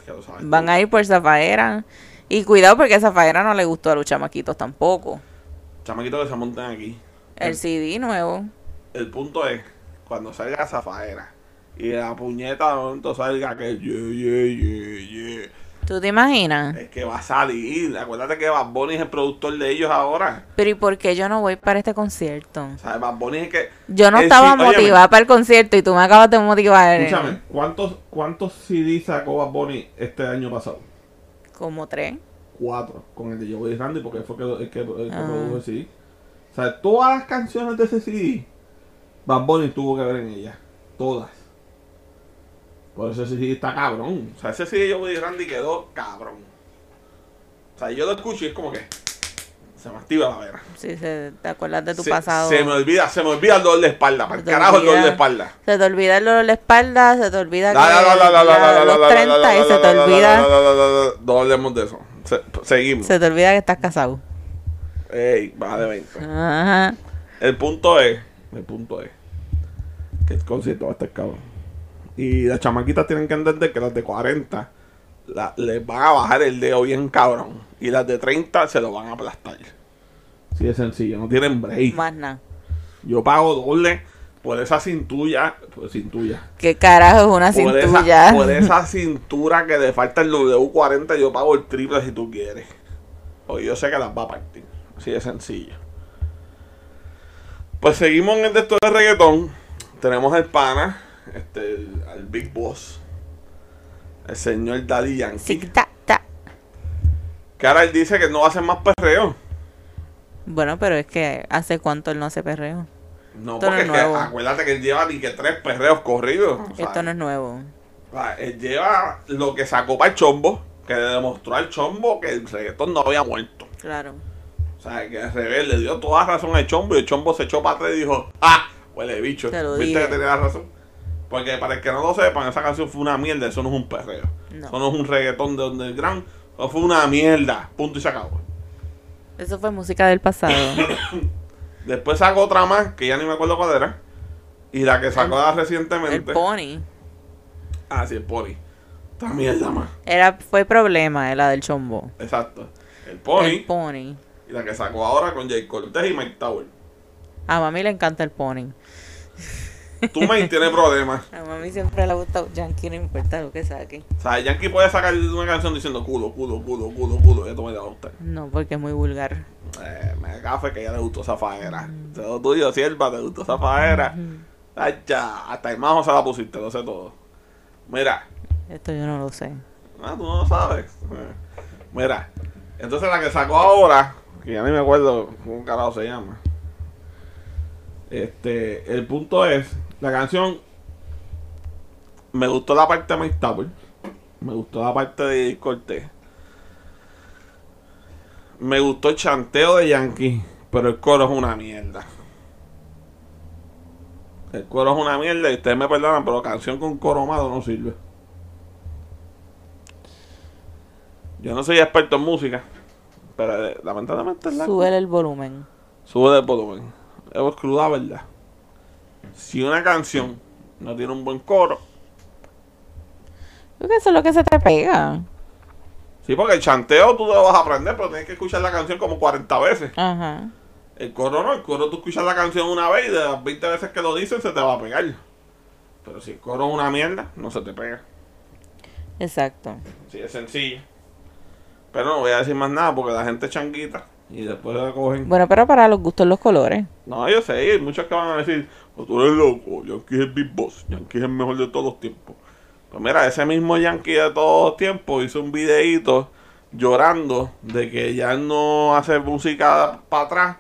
[SPEAKER 1] Lo
[SPEAKER 2] Van a ir por Zafaera. Y cuidado porque Zafaera no le gustó a los chamaquitos tampoco.
[SPEAKER 1] Chamaquitos que se monten aquí.
[SPEAKER 2] El CD nuevo.
[SPEAKER 1] El punto es, cuando salga Zafaera y la puñeta de momento salga que yeah, yeah, yeah, yeah,
[SPEAKER 2] ¿Tú te imaginas?
[SPEAKER 1] es que va a salir. Acuérdate que Bad Bunny es el productor de ellos ahora.
[SPEAKER 2] Pero ¿y por qué yo no voy para este concierto?
[SPEAKER 1] O sea, Bad Bunny es que...
[SPEAKER 2] Yo no estaba
[SPEAKER 1] sí- óyeme.
[SPEAKER 2] motivada para el concierto y tú me acabas de motivar.
[SPEAKER 1] Escúchame, ¿cuántos, ¿cuántos CD sacó Bad Bunny este año pasado?
[SPEAKER 2] Como tres.
[SPEAKER 1] cuatro con el de Joey Randy porque fue el que, el que, el que
[SPEAKER 2] Ah.
[SPEAKER 1] produjo el CD. O sea, todas las canciones de ese CD, Bad Bunny tuvo que ver en ellas. Todas. Por eso ese CD está cabrón. O sea, ese CD de Joey Randy quedó cabrón. O sea, yo lo escucho y es como que se me activa la vera.
[SPEAKER 2] Sí, se- te acuerdas de tu
[SPEAKER 1] se,
[SPEAKER 2] pasado.
[SPEAKER 1] se me olvida, se me olvida el dolor de espalda. Para el carajo el dolor de espalda.
[SPEAKER 2] Se te olvida el dolor de espalda, se te olvida que
[SPEAKER 1] La, la, la, la, la, la,
[SPEAKER 2] ya
[SPEAKER 1] la, la,
[SPEAKER 2] los
[SPEAKER 1] la, la,
[SPEAKER 2] 30
[SPEAKER 1] la,
[SPEAKER 2] y
[SPEAKER 1] la,
[SPEAKER 2] se
[SPEAKER 1] la,
[SPEAKER 2] te
[SPEAKER 1] la, la,
[SPEAKER 2] olvida,
[SPEAKER 1] la, la, la, la, la, No hablemos de eso. Se- seguimos.
[SPEAKER 2] se te olvida que estás casado.
[SPEAKER 1] Ey, baja de 20.
[SPEAKER 2] Ajá.
[SPEAKER 1] El punto es, el punto es que el concierto va a estar cabrón. Y las chamaquitas tienen que entender que las de 40 la- les van a bajar el dedo bien cabrón. Y las de 30 se lo van a aplastar. Sí, es sencillo, no tienen break.
[SPEAKER 2] Más nada.
[SPEAKER 1] Yo pago doble por esa cintura, por cintura.
[SPEAKER 2] ¿Qué carajo es una
[SPEAKER 1] Por esa, por esa cintura que le falta el W40, yo pago el triple si tú quieres. Porque yo sé que las va a partir. Así de sencillo. Pues seguimos en el de esto de reggaetón. Tenemos el pana, este, el, al Big Boss. El señor Daddy Yankee.
[SPEAKER 2] Sí, ta, ta.
[SPEAKER 1] Que ahora él dice que no va a hacer más perreo.
[SPEAKER 2] Bueno, pero es que hace cuánto él no hace perreo.
[SPEAKER 1] No,
[SPEAKER 2] Esto no
[SPEAKER 1] porque
[SPEAKER 2] es
[SPEAKER 1] es que
[SPEAKER 2] nuevo.
[SPEAKER 1] acuérdate que él lleva ni que tres perreos corridos. o sea,
[SPEAKER 2] Esto no es nuevo.
[SPEAKER 1] O sea, él lleva lo que sacó para el chombo, que le demostró al chombo que el reggaetón no había muerto.
[SPEAKER 2] Claro.
[SPEAKER 1] O sea, que el revés le dio toda razón al chombo y el chombo se echó para atrás y dijo, ¡ah! Huele bicho.
[SPEAKER 2] Te lo
[SPEAKER 1] Viste
[SPEAKER 2] dije.
[SPEAKER 1] que tenía razón. Porque para el que no lo sepan, esa canción fue una mierda, eso no es un perreo.
[SPEAKER 2] No.
[SPEAKER 1] Eso no es un reggaetón de underground, eso fue una mierda. Punto y se acabó.
[SPEAKER 2] Eso fue música del pasado.
[SPEAKER 1] Después sacó otra más, que ya ni me acuerdo cuál era. Y la que sacó
[SPEAKER 2] el
[SPEAKER 1] recientemente.
[SPEAKER 2] pony.
[SPEAKER 1] Ah, sí, el pony. Esta mierda más.
[SPEAKER 2] Era, fue problema, eh, la del chombo.
[SPEAKER 1] Exacto. El pony.
[SPEAKER 2] El pony.
[SPEAKER 1] Y la que sacó ahora con Jay Cortez y Mike Tower.
[SPEAKER 2] A mami le encanta el pony.
[SPEAKER 1] Tú Mike tiene problemas.
[SPEAKER 2] A mami siempre le ha gustado Yankee, no importa lo que saque.
[SPEAKER 1] O sea, Yankee puede sacar una canción diciendo culo, culo, culo, culo, culo. Esto me da a usted.
[SPEAKER 2] No, porque es muy vulgar.
[SPEAKER 1] Eh, me café que ya le gustó esa faera. Te lo tuyo, sierva, te gustó esa faera. Ay, ya, hasta el majo se la pusiste, lo sé todo. Mira,
[SPEAKER 2] Esto yo no lo sé.
[SPEAKER 1] ah, tú no lo sabes. Eh, Mira, entonces la que sacó ahora, que ya ni me acuerdo cómo carajo se llama. Este, el punto es, la canción me gustó la parte de Mike Tower, me gustó la parte de Cortés, me gustó el chanteo de Yankee, pero el coro es una mierda. El coro es una mierda y ustedes me perdonan, pero canción con coro malo no sirve. Yo no soy experto en música, pero eh, lamentablemente es la
[SPEAKER 2] Sube el volumen.
[SPEAKER 1] Sube el volumen. Es cruda verdad. Si una canción no tiene un buen coro,
[SPEAKER 2] Creo que eso es lo que se te pega.
[SPEAKER 1] sí, porque el chanteo tú te lo vas a aprender, pero tienes que escuchar la canción como 40 veces.
[SPEAKER 2] Ajá.
[SPEAKER 1] El coro no, el coro tú escuchas la canción una vez y de las 20 veces que lo dicen se te va a pegar. Pero si el coro es una mierda, no se te pega.
[SPEAKER 2] Exacto.
[SPEAKER 1] Sí, es sencillo. Pero no voy a decir más nada porque la gente es changuita y después la cogen.
[SPEAKER 2] Bueno, pero para los gustos los colores.
[SPEAKER 1] No, yo sé, hay muchos que van a decir, "Oh, tú eres loco, Yankee es el Big Boss, Yankee es el mejor de todos los tiempos. Pues mira, ese mismo Yankee de todos los tiempos hizo un videíto llorando de que ya no hace música para atrás,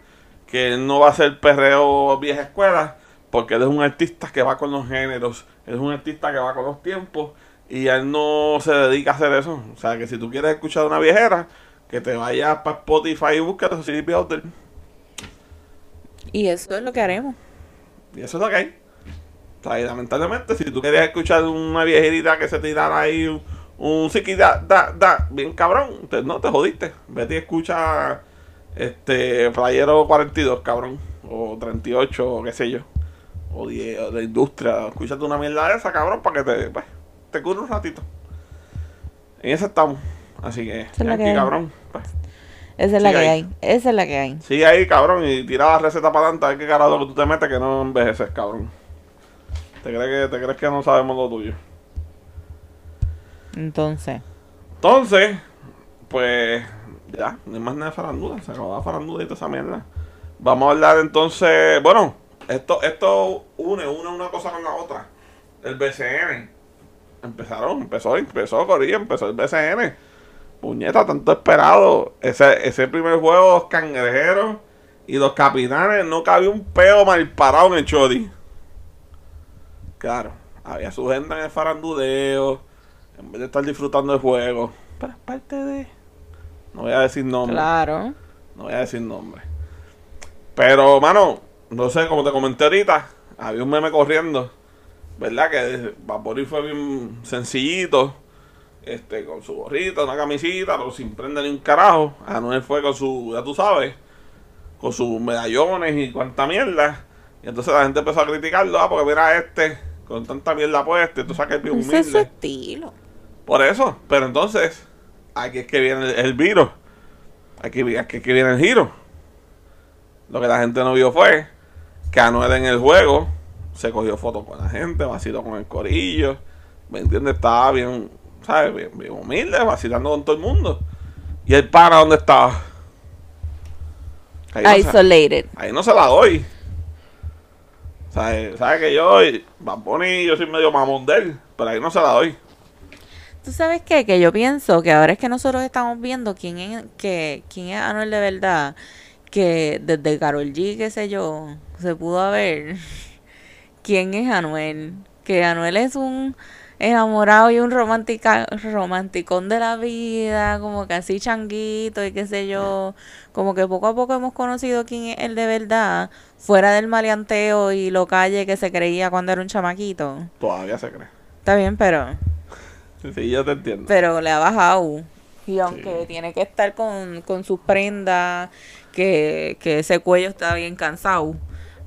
[SPEAKER 1] que él no va a hacer perreo vieja escuela, porque él es un artista que va con los géneros, él es un artista que va con los tiempos, y él no se dedica a hacer eso. O sea, que si tú quieres escuchar una viejera, que te vayas para Spotify y busques los CD Builder.
[SPEAKER 2] Y eso es lo que haremos.
[SPEAKER 1] Y eso es lo que hay. O sea, y lamentablemente, si tú querías escuchar una viejerita que se tirara ahí un, un psiqui da, da, da, bien cabrón, te- no te jodiste. Vete y escucha este Playero 42, cabrón. O 38, o qué sé yo. O 10, o de industria. Escúchate una mierda de esa, cabrón, para que te, pues, te cure un ratito. En eso estamos. Así que,
[SPEAKER 2] es la
[SPEAKER 1] Yankee,
[SPEAKER 2] que hay.
[SPEAKER 1] cabrón. pues,
[SPEAKER 2] Esa es la
[SPEAKER 1] Sigue
[SPEAKER 2] que
[SPEAKER 1] ahí.
[SPEAKER 2] hay. Esa es la que hay.
[SPEAKER 1] Sigue ahí, cabrón, y tira la receta para adelante, a ver qué carajo que tú te metes que no envejeces, cabrón. ¿Te crees que, te crees que no sabemos lo tuyo?
[SPEAKER 2] Entonces.
[SPEAKER 1] Entonces, pues, ya, no hay más nada de farándula, se acabó la farándula y toda esa mierda. Vamos a hablar entonces, bueno, esto, esto une, une una cosa con la otra. El BCN. Empezaron, empezó, empezó Corillo, empezó el BCN. Puñeta, tanto esperado. Ese, ese primer juego, los cangrejeros y los capitanes, no cabía un peo mal parado en el chori. Claro, había su gente en el farandudeo, en vez de estar disfrutando del juego. Pero es parte de. No voy a decir nombre.
[SPEAKER 2] Claro.
[SPEAKER 1] No voy a decir nombre. Pero, mano, no sé, como te comenté ahorita, había un meme corriendo, ¿verdad? Que Vaporir fue bien sencillito, este, con su gorrita, una camisita, pero sin prender ni un carajo. Anuel fue con su, ya tú sabes, con sus medallones y cuanta mierda. Y entonces la gente empezó a criticarlo, ah, porque mira este, con tanta mierda puesta, y tú sabes que es bien
[SPEAKER 2] Ese es su
[SPEAKER 1] humilde.
[SPEAKER 2] estilo.
[SPEAKER 1] Por eso, pero entonces, aquí es que viene el, el virus. Aquí, aquí es que viene el giro. Lo que la gente no vio fue que Anuel en el juego se cogió fotos con la gente, vaciló con el corillo. ¿Me entiendes? Estaba bien, ¿sabes? Bien, bien humilde, vacilando con todo el mundo. ¿Y el pana dónde estaba? Ahí no, se,
[SPEAKER 2] Isolated.
[SPEAKER 1] ahí no se la doy. ¿Sabes? ¿Sabes que yo, Bad Bunny, yo soy medio mamón de él? Pero ahí no se la doy.
[SPEAKER 2] ¿Tú sabes qué? Que yo pienso que ahora es que nosotros estamos viendo quién es, que, quién es Anuel de verdad, que desde Carol G, qué sé yo, se pudo ver quién es Anuel. Que Anuel es un enamorado y un romántica, romanticón de la vida, como que así changuito y qué sé yo. Como que poco a poco hemos conocido quién es él de verdad, fuera del maleanteo y lo calle que se creía cuando era un chamaquito.
[SPEAKER 1] Todavía se cree.
[SPEAKER 2] Está bien, pero...
[SPEAKER 1] Sí, yo te entiendo.
[SPEAKER 2] pero le ha bajado. Y aunque tiene que estar con, con sus prendas, que, que ese cuello está bien cansado.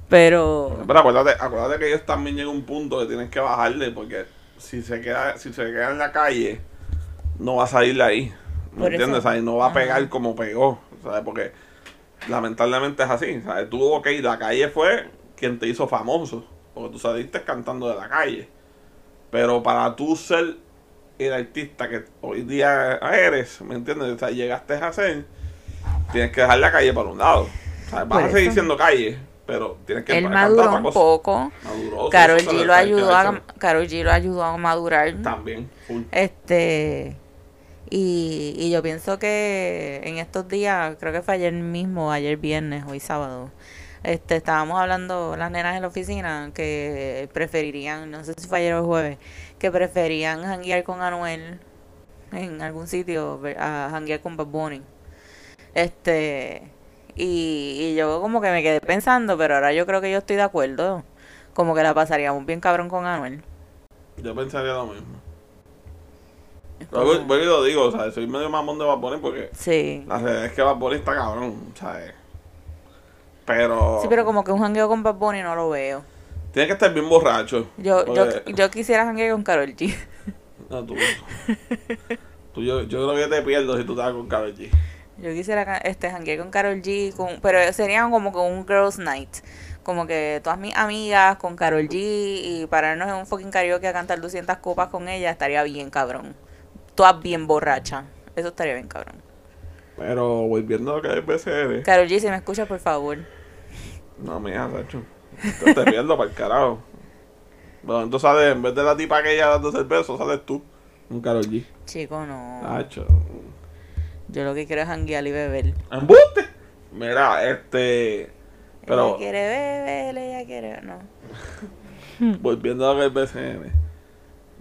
[SPEAKER 2] Pero
[SPEAKER 1] Pero acuérdate, acuérdate que ellos también llegan a un punto que tienen que bajarle porque si se queda, si se queda en la calle, no va a salir de ahí. ¿Me
[SPEAKER 2] Por eso.
[SPEAKER 1] entiendes? ¿Sabes? No va a
[SPEAKER 2] Ajá.
[SPEAKER 1] pegar como pegó. ¿Sabes? Porque lamentablemente es así. ¿Sabes? Tú, ok, la calle fue quien te hizo famoso. Porque tú saliste cantando de la calle. Pero para tú ser el artista que hoy día eres, ¿me entiendes? O sea, llegaste a ser, tienes que dejar la calle para un lado. ¿Sabes? Vas
[SPEAKER 2] Por
[SPEAKER 1] a seguir
[SPEAKER 2] eso.
[SPEAKER 1] siendo calle, pero tienes que
[SPEAKER 2] él maduró un poco.
[SPEAKER 1] Maduró,
[SPEAKER 2] Carol G lo ayudó a. Karol G lo ayudó a madurar.
[SPEAKER 1] También, full.
[SPEAKER 2] Este y, y yo pienso que en estos días, creo que fue ayer mismo, ayer viernes, hoy sábado, este estábamos hablando las nenas en la oficina que preferirían, no sé si fue ayer o jueves, que preferían janguear con Anuel en algún sitio a janguear con Bad Bunny. Este y, y yo como que me quedé pensando, pero ahora yo creo que yo estoy de acuerdo, como que la pasaríamos bien cabrón con Anuel.
[SPEAKER 1] Yo pensaría lo mismo. Y lo digo, ¿sabes? Soy medio mamón de Bunny porque
[SPEAKER 2] Sí.
[SPEAKER 1] la realidad es que Bunny está cabrón, ¿sabes? Pero,
[SPEAKER 2] Sí, pero como que un jangueo con Bunny no lo veo.
[SPEAKER 1] tiene que estar bien borracho.
[SPEAKER 2] Yo, yo,
[SPEAKER 1] porque-
[SPEAKER 2] yo quisiera janguear con Karol G.
[SPEAKER 1] No, tú, tú- yo, yo creo que te pierdo si tú estás con Karol G.
[SPEAKER 2] Yo quisiera este janguear con Karol G, con, pero sería como con un girls night. Como que todas mis amigas con Karol G y pararnos en un fucking karaoke a cantar 200 copas con ella estaría bien cabrón. Todas bien borrachas. Eso estaría bien cabrón.
[SPEAKER 1] Pero volviendo a lo que BCN,
[SPEAKER 2] Karol G, si me escuchas, por favor.
[SPEAKER 1] no, mija, Sacho. Te, pierdo para el carajo. Bueno, entonces sale, en vez de la tipa que ella dándose el beso, sales tú. Un Karol G.
[SPEAKER 2] Chico, no.
[SPEAKER 1] Sacho.
[SPEAKER 2] Yo lo que quiero es janguear y beber.
[SPEAKER 1] ¡Embuste! Mira, este. Pero
[SPEAKER 2] Ella quiere beber, ella quiere... No.
[SPEAKER 1] volviendo a lo que es BCN.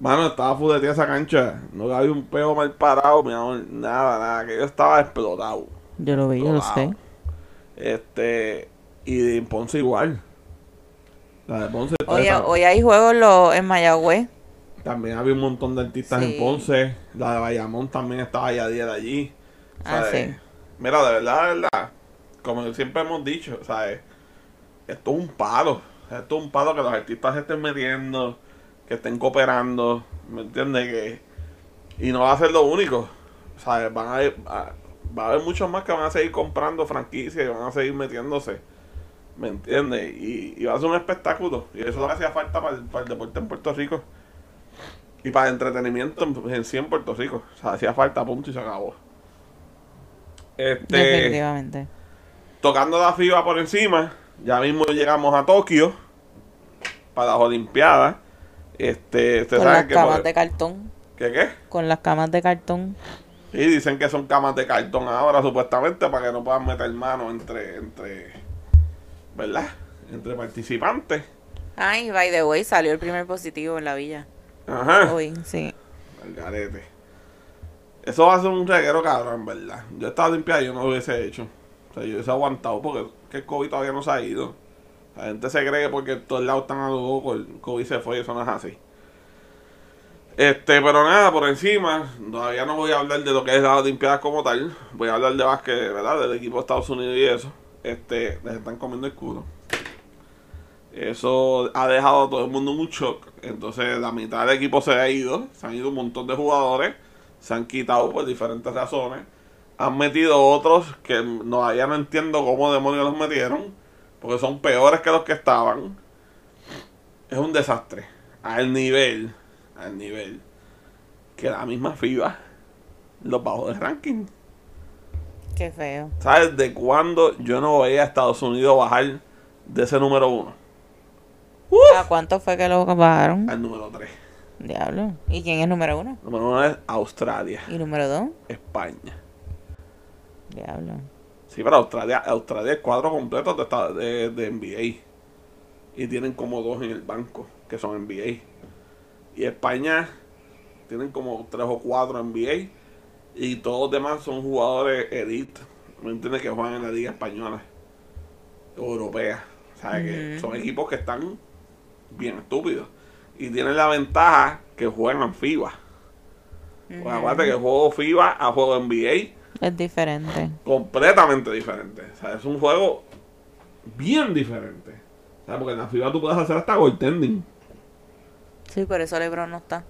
[SPEAKER 1] Mano, estaba fuleteada esa cancha. No había un peo mal parado, mi amor. Nada, nada. Que yo estaba explotado.
[SPEAKER 2] Yo lo vi, yo lo sé.
[SPEAKER 1] Este. Y en Ponce igual. La de Ponce.
[SPEAKER 2] Oye, hoy hay juegos lo- en Mayagüez.
[SPEAKER 1] También había un montón de artistas
[SPEAKER 2] Sí.
[SPEAKER 1] en Ponce. La de Bayamón también estaba ya de allí.
[SPEAKER 2] Ah, sí.
[SPEAKER 1] Mira, de verdad, de verdad. Como siempre hemos dicho, ¿sabes? Esto es un palo. Esto es un palo que los artistas estén metiendo, que estén cooperando. ¿Me entiendes? Que, y no va a ser lo único. ¿Sabes? Van a, a- va a haber muchos más que van a seguir comprando franquicias y van a seguir metiéndose. ¿Me entiendes? Y, va a ser un espectáculo. Y eso es lo que hacía falta para el, para el deporte en Puerto Rico. Y para el entretenimiento en, en sí en Puerto Rico. O sea, hacía falta, punto y se acabó. Este,
[SPEAKER 2] Definitivamente.
[SPEAKER 1] tocando la FIBA por encima, ya mismo llegamos a Tokio para las Olimpiadas. Este, ustedes
[SPEAKER 2] Con las
[SPEAKER 1] saben
[SPEAKER 2] camas
[SPEAKER 1] por-
[SPEAKER 2] de cartón.
[SPEAKER 1] ¿Qué qué?
[SPEAKER 2] Con las camas de cartón.
[SPEAKER 1] Y dicen que son camas de cartón ahora, supuestamente, para que no puedan meter mano entre, entre, ¿verdad? Entre participantes.
[SPEAKER 2] Ay, by the way, salió el primer positivo en la villa.
[SPEAKER 1] Ajá.
[SPEAKER 2] Hoy, sí.
[SPEAKER 1] Garete. Eso va a ser un reguero cabrón, verdad. Yo estaba limpiado y yo no lo hubiese hecho. O sea, yo hubiese aguantado porque que el COVID todavía no se ha ido. La gente se cree que porque todos lados están a lo loco, el COVID se fue y eso no es así. Este, pero nada, por encima, todavía no voy a hablar de lo que es las Olimpiadas como tal. Voy a hablar de básquet, ¿verdad? Del equipo de Estados Unidos y eso. Este, les están comiendo el culo. Eso ha dejado a todo el mundo en un shock. Entonces, la mitad del equipo se ha ido. Se han ido un montón de jugadores. Se han quitado por diferentes razones. Han metido otros que todavía no entiendo cómo demonios los metieron. Porque son peores que los que estaban. Es un desastre. Al nivel, al nivel que la misma FIBA los bajó de ranking.
[SPEAKER 2] Qué feo.
[SPEAKER 1] ¿Sabes de cuándo yo no veía a Estados Unidos bajar de ese número uno?
[SPEAKER 2] ¿A cuánto fue que lo bajaron?
[SPEAKER 1] Al número 3.
[SPEAKER 2] Diablo. ¿Y quién es número uno?
[SPEAKER 1] Número uno es Australia,
[SPEAKER 2] ¿Y número dos?
[SPEAKER 1] España.
[SPEAKER 2] Diablo.
[SPEAKER 1] Sí, pero Australia, Australia es cuadro completo de, de, de NBA. Y tienen como dos en el banco, que son NBA. Y España tienen como tres o cuatro NBA. Y todos los demás son jugadores elite. ¿Me entiendes? Que juegan en la liga española. Europea. O sea, que son equipos que están bien estúpidos. Y tienen la ventaja que juegan FIBA. Pues acuérdate que juego FIBA a juego NBA
[SPEAKER 2] Es diferente.
[SPEAKER 1] completamente diferente. O sea, es un juego bien diferente. O sea, porque en la FIBA tú puedes hacer hasta goaltending.
[SPEAKER 2] Sí, por eso LeBron no está.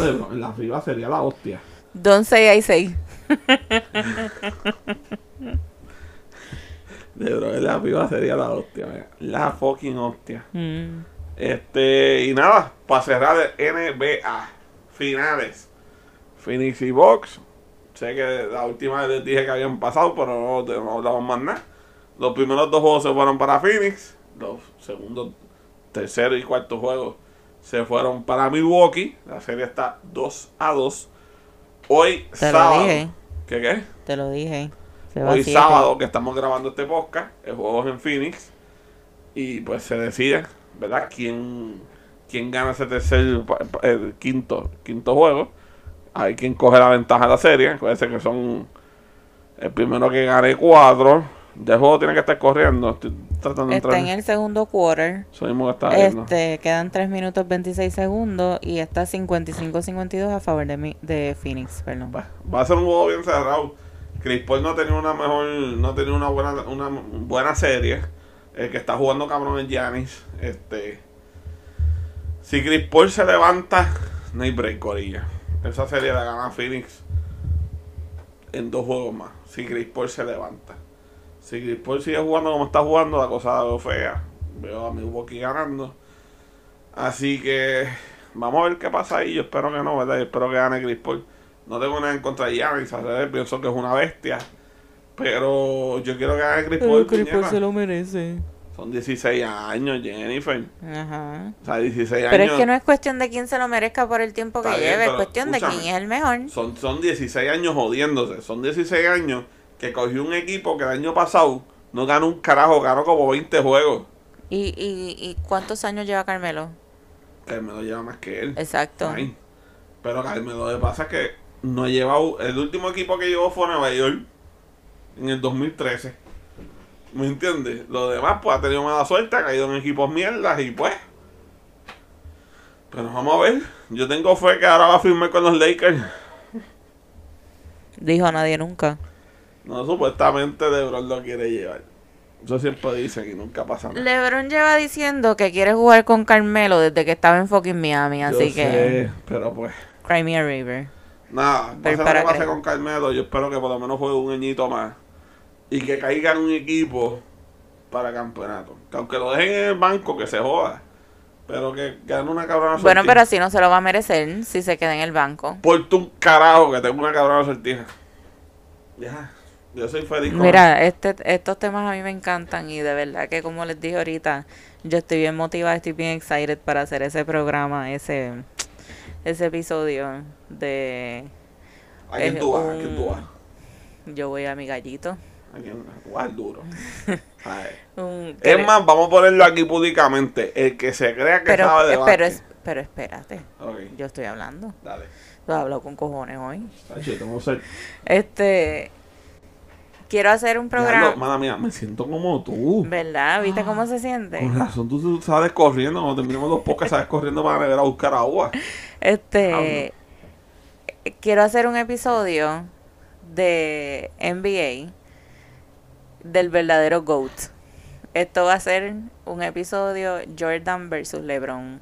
[SPEAKER 1] Oye, bro, en la FIBA sería la hostia.
[SPEAKER 2] Don't say I say.
[SPEAKER 1] De bro, en la FIBA sería la hostia. mira. La fucking hostia.
[SPEAKER 2] Mm.
[SPEAKER 1] Este, y nada, para cerrar el NBA, finales. Phoenix y Box. Sé que la última vez les dije que habían pasado, pero no, no hablamos más nada. Los primeros dos juegos se fueron para Phoenix. Los segundos, tercero y cuarto juegos se fueron para Milwaukee. La serie está 2 a 2. Hoy,
[SPEAKER 2] Te lo
[SPEAKER 1] sábado.
[SPEAKER 2] dije.
[SPEAKER 1] ¿Qué qué?
[SPEAKER 2] Te lo dije. Se
[SPEAKER 1] Hoy sábado que estamos grabando este podcast, el juego es en Phoenix. Y pues se decide, ¿verdad? ¿Quién, quién gana ese tercer, el quinto, quinto juego? Hay quien coge la ventaja de la serie. Acuérdense que son el primero que gane cuatro. Ya el juego tiene que estar corriendo. Estoy tratando de
[SPEAKER 2] Está
[SPEAKER 1] entrar.
[SPEAKER 2] en el segundo quarter.
[SPEAKER 1] Eso mismo que viendo.
[SPEAKER 2] Este, quedan 3 minutos 26 segundos y está 55-52 a favor de, mi, de Phoenix, perdón.
[SPEAKER 1] Va, va a ser un juego bien cerrado. Chris Paul no ha tenido una mejor, no ha tenido una buena, una buena serie. El que está jugando cabrón es Giannis. Este, si Chris Paul se levanta, no hay break, corilla. Esa serie la gana Phoenix en dos juegos más. Si Chris Paul se levanta. Si Chris Paul sigue jugando como está jugando, la cosa la veo fea. Veo a Milwaukee ganando. Así que vamos a ver qué pasa ahí. Yo espero que no, ¿verdad? Yo espero que gane Chris Paul. No tengo nada en contra de Giannis, pienso que es una bestia. Pero yo quiero que gane Chris Paul. puñeta.
[SPEAKER 2] lo merece.
[SPEAKER 1] Son 16 años, Jennifer.
[SPEAKER 2] Ajá.
[SPEAKER 1] O sea, 16
[SPEAKER 2] Pero
[SPEAKER 1] años.
[SPEAKER 2] es que no es cuestión de quién se lo merezca por el tiempo que
[SPEAKER 1] bien,
[SPEAKER 2] lleve, es
[SPEAKER 1] pero
[SPEAKER 2] cuestión de quién es el mejor.
[SPEAKER 1] Son, son 16 años jodiéndose. Son 16 años que cogió un equipo que el año pasado no ganó un carajo, ganó como 20 juegos.
[SPEAKER 2] ¿Y, y, y cuántos años lleva Carmelo?
[SPEAKER 1] Carmelo lleva más que él.
[SPEAKER 2] Exacto.
[SPEAKER 1] Fine. Pero Carmelo, lo que pasa es que no ha llevado. El último equipo que llevó fue Nueva York en el 2013. ¿Me entiendes? Lo demás, pues ha tenido mala suerte, ha caído en equipos mierdas y pues. Pero vamos a ver. Yo tengo fe que ahora va a firmar con los Lakers.
[SPEAKER 2] Dijo nadie nunca.
[SPEAKER 1] No, supuestamente LeBron lo quiere llevar. Eso siempre dicen y nunca pasa nada.
[SPEAKER 2] LeBron lleva diciendo que quiere jugar con Carmelo desde que estaba en fucking Miami,
[SPEAKER 1] Yo
[SPEAKER 2] así que.
[SPEAKER 1] sé, pero pues.
[SPEAKER 2] Cry me a river.
[SPEAKER 1] Nada, pase lo que pase con Carmelo, yo espero que por lo menos juegue un añito más. Y que caiga en un equipo para campeonato. Que aunque lo dejen en el banco, que se joda. Pero que gane una cabrona
[SPEAKER 2] Bueno,
[SPEAKER 1] sortija.
[SPEAKER 2] pero así no se lo va a merecer si se queda en el banco.
[SPEAKER 1] Porte un carajo que tengo una cabrona sortija. Ya. Yo soy feliz con
[SPEAKER 2] Mira, este, estos temas a mí me encantan y de verdad que como les dije ahorita, yo estoy bien motivada, estoy bien excited para hacer ese programa, ese, ese episodio de
[SPEAKER 1] ¿A quién tú vas? ¿A quién tú vas?
[SPEAKER 2] Yo voy a mi gallito.
[SPEAKER 1] Tú vas al duro.
[SPEAKER 2] Un-
[SPEAKER 1] Es más, vamos a ponerlo aquí públicamente. El que se crea que
[SPEAKER 2] pero,
[SPEAKER 1] sabe de
[SPEAKER 2] pero, es, pero espérate,
[SPEAKER 1] Ok,
[SPEAKER 2] yo estoy hablando.
[SPEAKER 1] dale.
[SPEAKER 2] Tú has hablado con cojones hoy.
[SPEAKER 1] Tacho, tengo que ser...
[SPEAKER 2] Este. Quiero hacer un programa.
[SPEAKER 1] Mala mía, me siento como tú.
[SPEAKER 2] ¿Verdad? ¿Viste cómo se siente?
[SPEAKER 1] Con razón, tú, tú sales corriendo. Cuando terminemos los podcasts, sales corriendo para nevera a buscar agua.
[SPEAKER 2] Este. Quiero hacer un episodio de NBA del verdadero GOAT. Esto va a ser un episodio Jordan versus LeBron.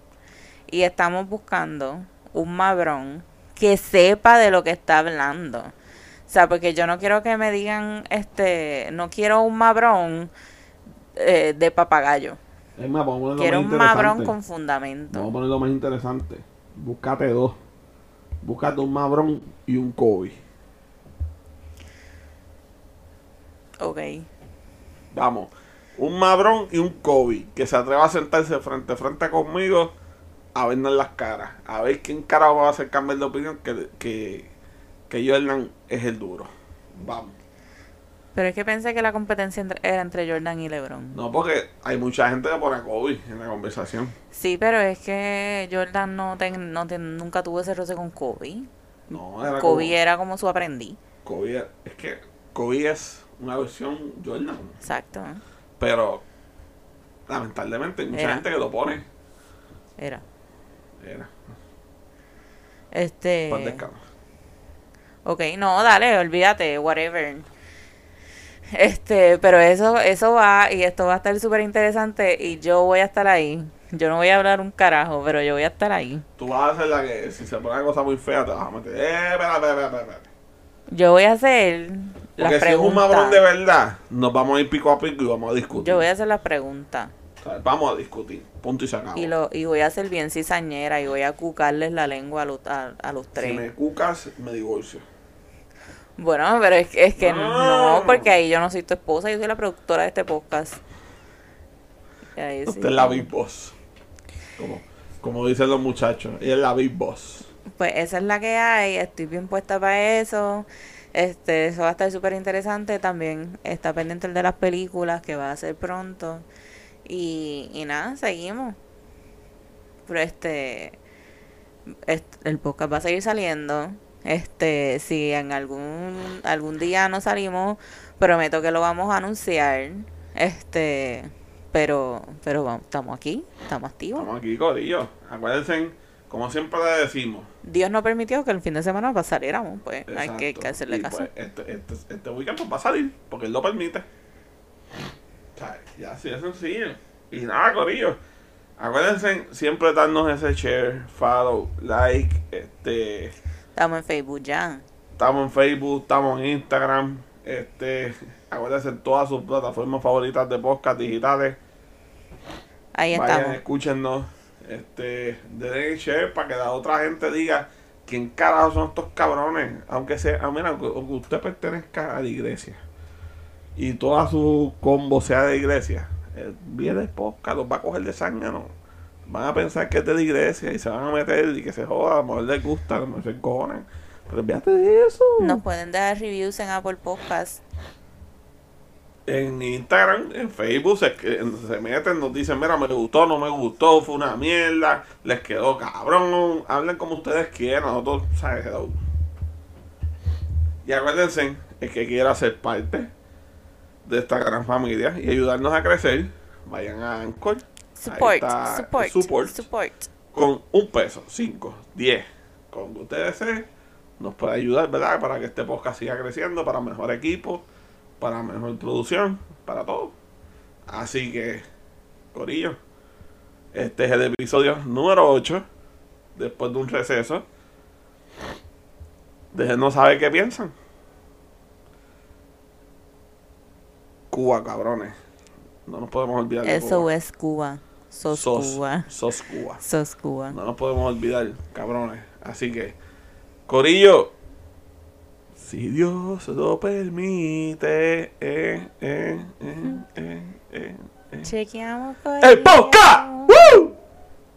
[SPEAKER 2] Y estamos buscando un mabrón que sepa de lo que está hablando. O sea, porque yo no quiero que me digan, este, no quiero un mabrón eh, de papagayo.
[SPEAKER 1] Es más, vamos a ponerlo
[SPEAKER 2] Quiero
[SPEAKER 1] más
[SPEAKER 2] un mabrón con fundamento.
[SPEAKER 1] Vamos a ponerlo más interesante. Búscate dos. Búscate un Mabrón y un Kobe.
[SPEAKER 2] Ok.
[SPEAKER 1] Vamos. Un Mabrón y un Kobe. Que se atreva a sentarse frente a frente conmigo a vernos las caras. A ver quién carajo va a hacer cambiar de opinión que, que, que Jordan es el duro. Vamos.
[SPEAKER 2] Pero es que pensé que la competencia entre- era entre Jordan y LeBron.
[SPEAKER 1] No, porque hay mucha gente que pone a Kobe en la conversación.
[SPEAKER 2] Sí, pero es que Jordan no, ten- no ten- nunca tuvo ese roce con Kobe.
[SPEAKER 1] No, era
[SPEAKER 2] Kobe
[SPEAKER 1] como-
[SPEAKER 2] era como su aprendiz.
[SPEAKER 1] Kobe es que Kobe es una versión Jordan.
[SPEAKER 2] Exacto.
[SPEAKER 1] Pero lamentablemente hay mucha
[SPEAKER 2] Era.
[SPEAKER 1] gente que lo pone.
[SPEAKER 2] Era.
[SPEAKER 1] Era.
[SPEAKER 2] Este.
[SPEAKER 1] Descanse.
[SPEAKER 2] Ok, no, dale, olvídate, whatever. Este, pero eso, eso va y esto va a estar súper interesante y yo voy a estar ahí. Yo no voy a hablar un carajo, pero yo voy a estar ahí.
[SPEAKER 1] Tú vas a hacer la que si se pone una cosa muy fea te vas a meter. Eh, espera, espera, espera.
[SPEAKER 2] Yo voy a hacer las
[SPEAKER 1] Porque si es un mabrón de verdad, nos vamos a ir pico a pico y vamos a discutir.
[SPEAKER 2] Yo voy a hacer las preguntas.
[SPEAKER 1] Vamos a discutir. Punto y se acabó.
[SPEAKER 2] Y, lo, y voy a hacer bien cizañera y voy a cucarles la lengua a los, a, a los
[SPEAKER 1] Si
[SPEAKER 2] tres.
[SPEAKER 1] me cucas, me divorcio.
[SPEAKER 2] Bueno, pero es, que- es que
[SPEAKER 1] No.
[SPEAKER 2] no, porque ahí yo no soy tu esposa, yo soy la productora de este podcast. Ahí sí.
[SPEAKER 1] Usted es la Big Boss. Como, como dicen los muchachos. Ella es la Big Boss.
[SPEAKER 2] Pues esa es la que hay, estoy bien puesta para eso. Este, eso va a estar súper interesante. También está pendiente el de las películas que va a ser pronto. Y, y nada, seguimos. Pero este, est- el podcast va a seguir saliendo. Este, si en algún algún día no salimos, prometo que lo vamos a anunciar. Este, pero pero vamos, estamos aquí, estamos activos.
[SPEAKER 1] Estamos aquí, Corillo. Acuérdense, como siempre le decimos.
[SPEAKER 2] Dios no permitió que el fin de semana pa- saliéramos, pues hay que, hay que
[SPEAKER 1] Exacto.
[SPEAKER 2] hacerle
[SPEAKER 1] Y,
[SPEAKER 2] caso.
[SPEAKER 1] pues, este, este, este weekend pues, va a salir, porque él lo permite. O sea, ya así de sencillo. Y nada, Corillo. Acuérdense siempre darnos ese share, follow, like, este.
[SPEAKER 2] Estamos en Facebook ya.
[SPEAKER 1] Estamos en Facebook, estamos en Instagram, este. Acuérdense en todas sus plataformas favoritas de podcast digitales.
[SPEAKER 2] Ahí
[SPEAKER 1] Vayan,
[SPEAKER 2] estamos.
[SPEAKER 1] escúchenos. Este, denle share para que la otra gente diga quién carajo son estos cabrones. Aunque sea, mira, aunque aunque usted pertenezca a la iglesia y toda su combo sea de iglesia, el viene podcast los va a coger de zángano. Van a pensar que es de la iglesia y se van a meter y que se joda, a lo mejor les gusta, a se. Pero olvídate de eso.
[SPEAKER 2] Nos pueden dar reviews en Apple Podcast.
[SPEAKER 1] En Instagram, en Facebook, se, se meten, nos dicen, mira, me gustó, no me gustó, fue una mierda, les quedó cabrón, hablen como ustedes quieran, nosotros, ¿sabes? Y acuérdense, el que quiera ser parte de esta gran familia y ayudarnos a crecer, vayan a Anchor.
[SPEAKER 2] Support, support,
[SPEAKER 1] support.
[SPEAKER 2] support.
[SPEAKER 1] Con un peso, cinco, diez, con que ustedes nos puede ayudar, ¿verdad? Para que este podcast siga creciendo, para mejor equipo, para mejor producción, para todo. Así que, Corillo, este es el episodio número 8, después de un receso. Déjenos saber qué piensan. Cuba, cabrones. No nos podemos olvidar de
[SPEAKER 2] Eso
[SPEAKER 1] Cuba.
[SPEAKER 2] es Cuba. Sos,
[SPEAKER 1] Sos,
[SPEAKER 2] Cuba.
[SPEAKER 1] sos Cuba.
[SPEAKER 2] Sos Cuba.
[SPEAKER 1] No nos podemos olvidar, cabrones. Así que, Corillo, si Dios lo permite, eh, eh, eh, eh, eh, eh.
[SPEAKER 2] Chequeamos por
[SPEAKER 1] ¡El podcast!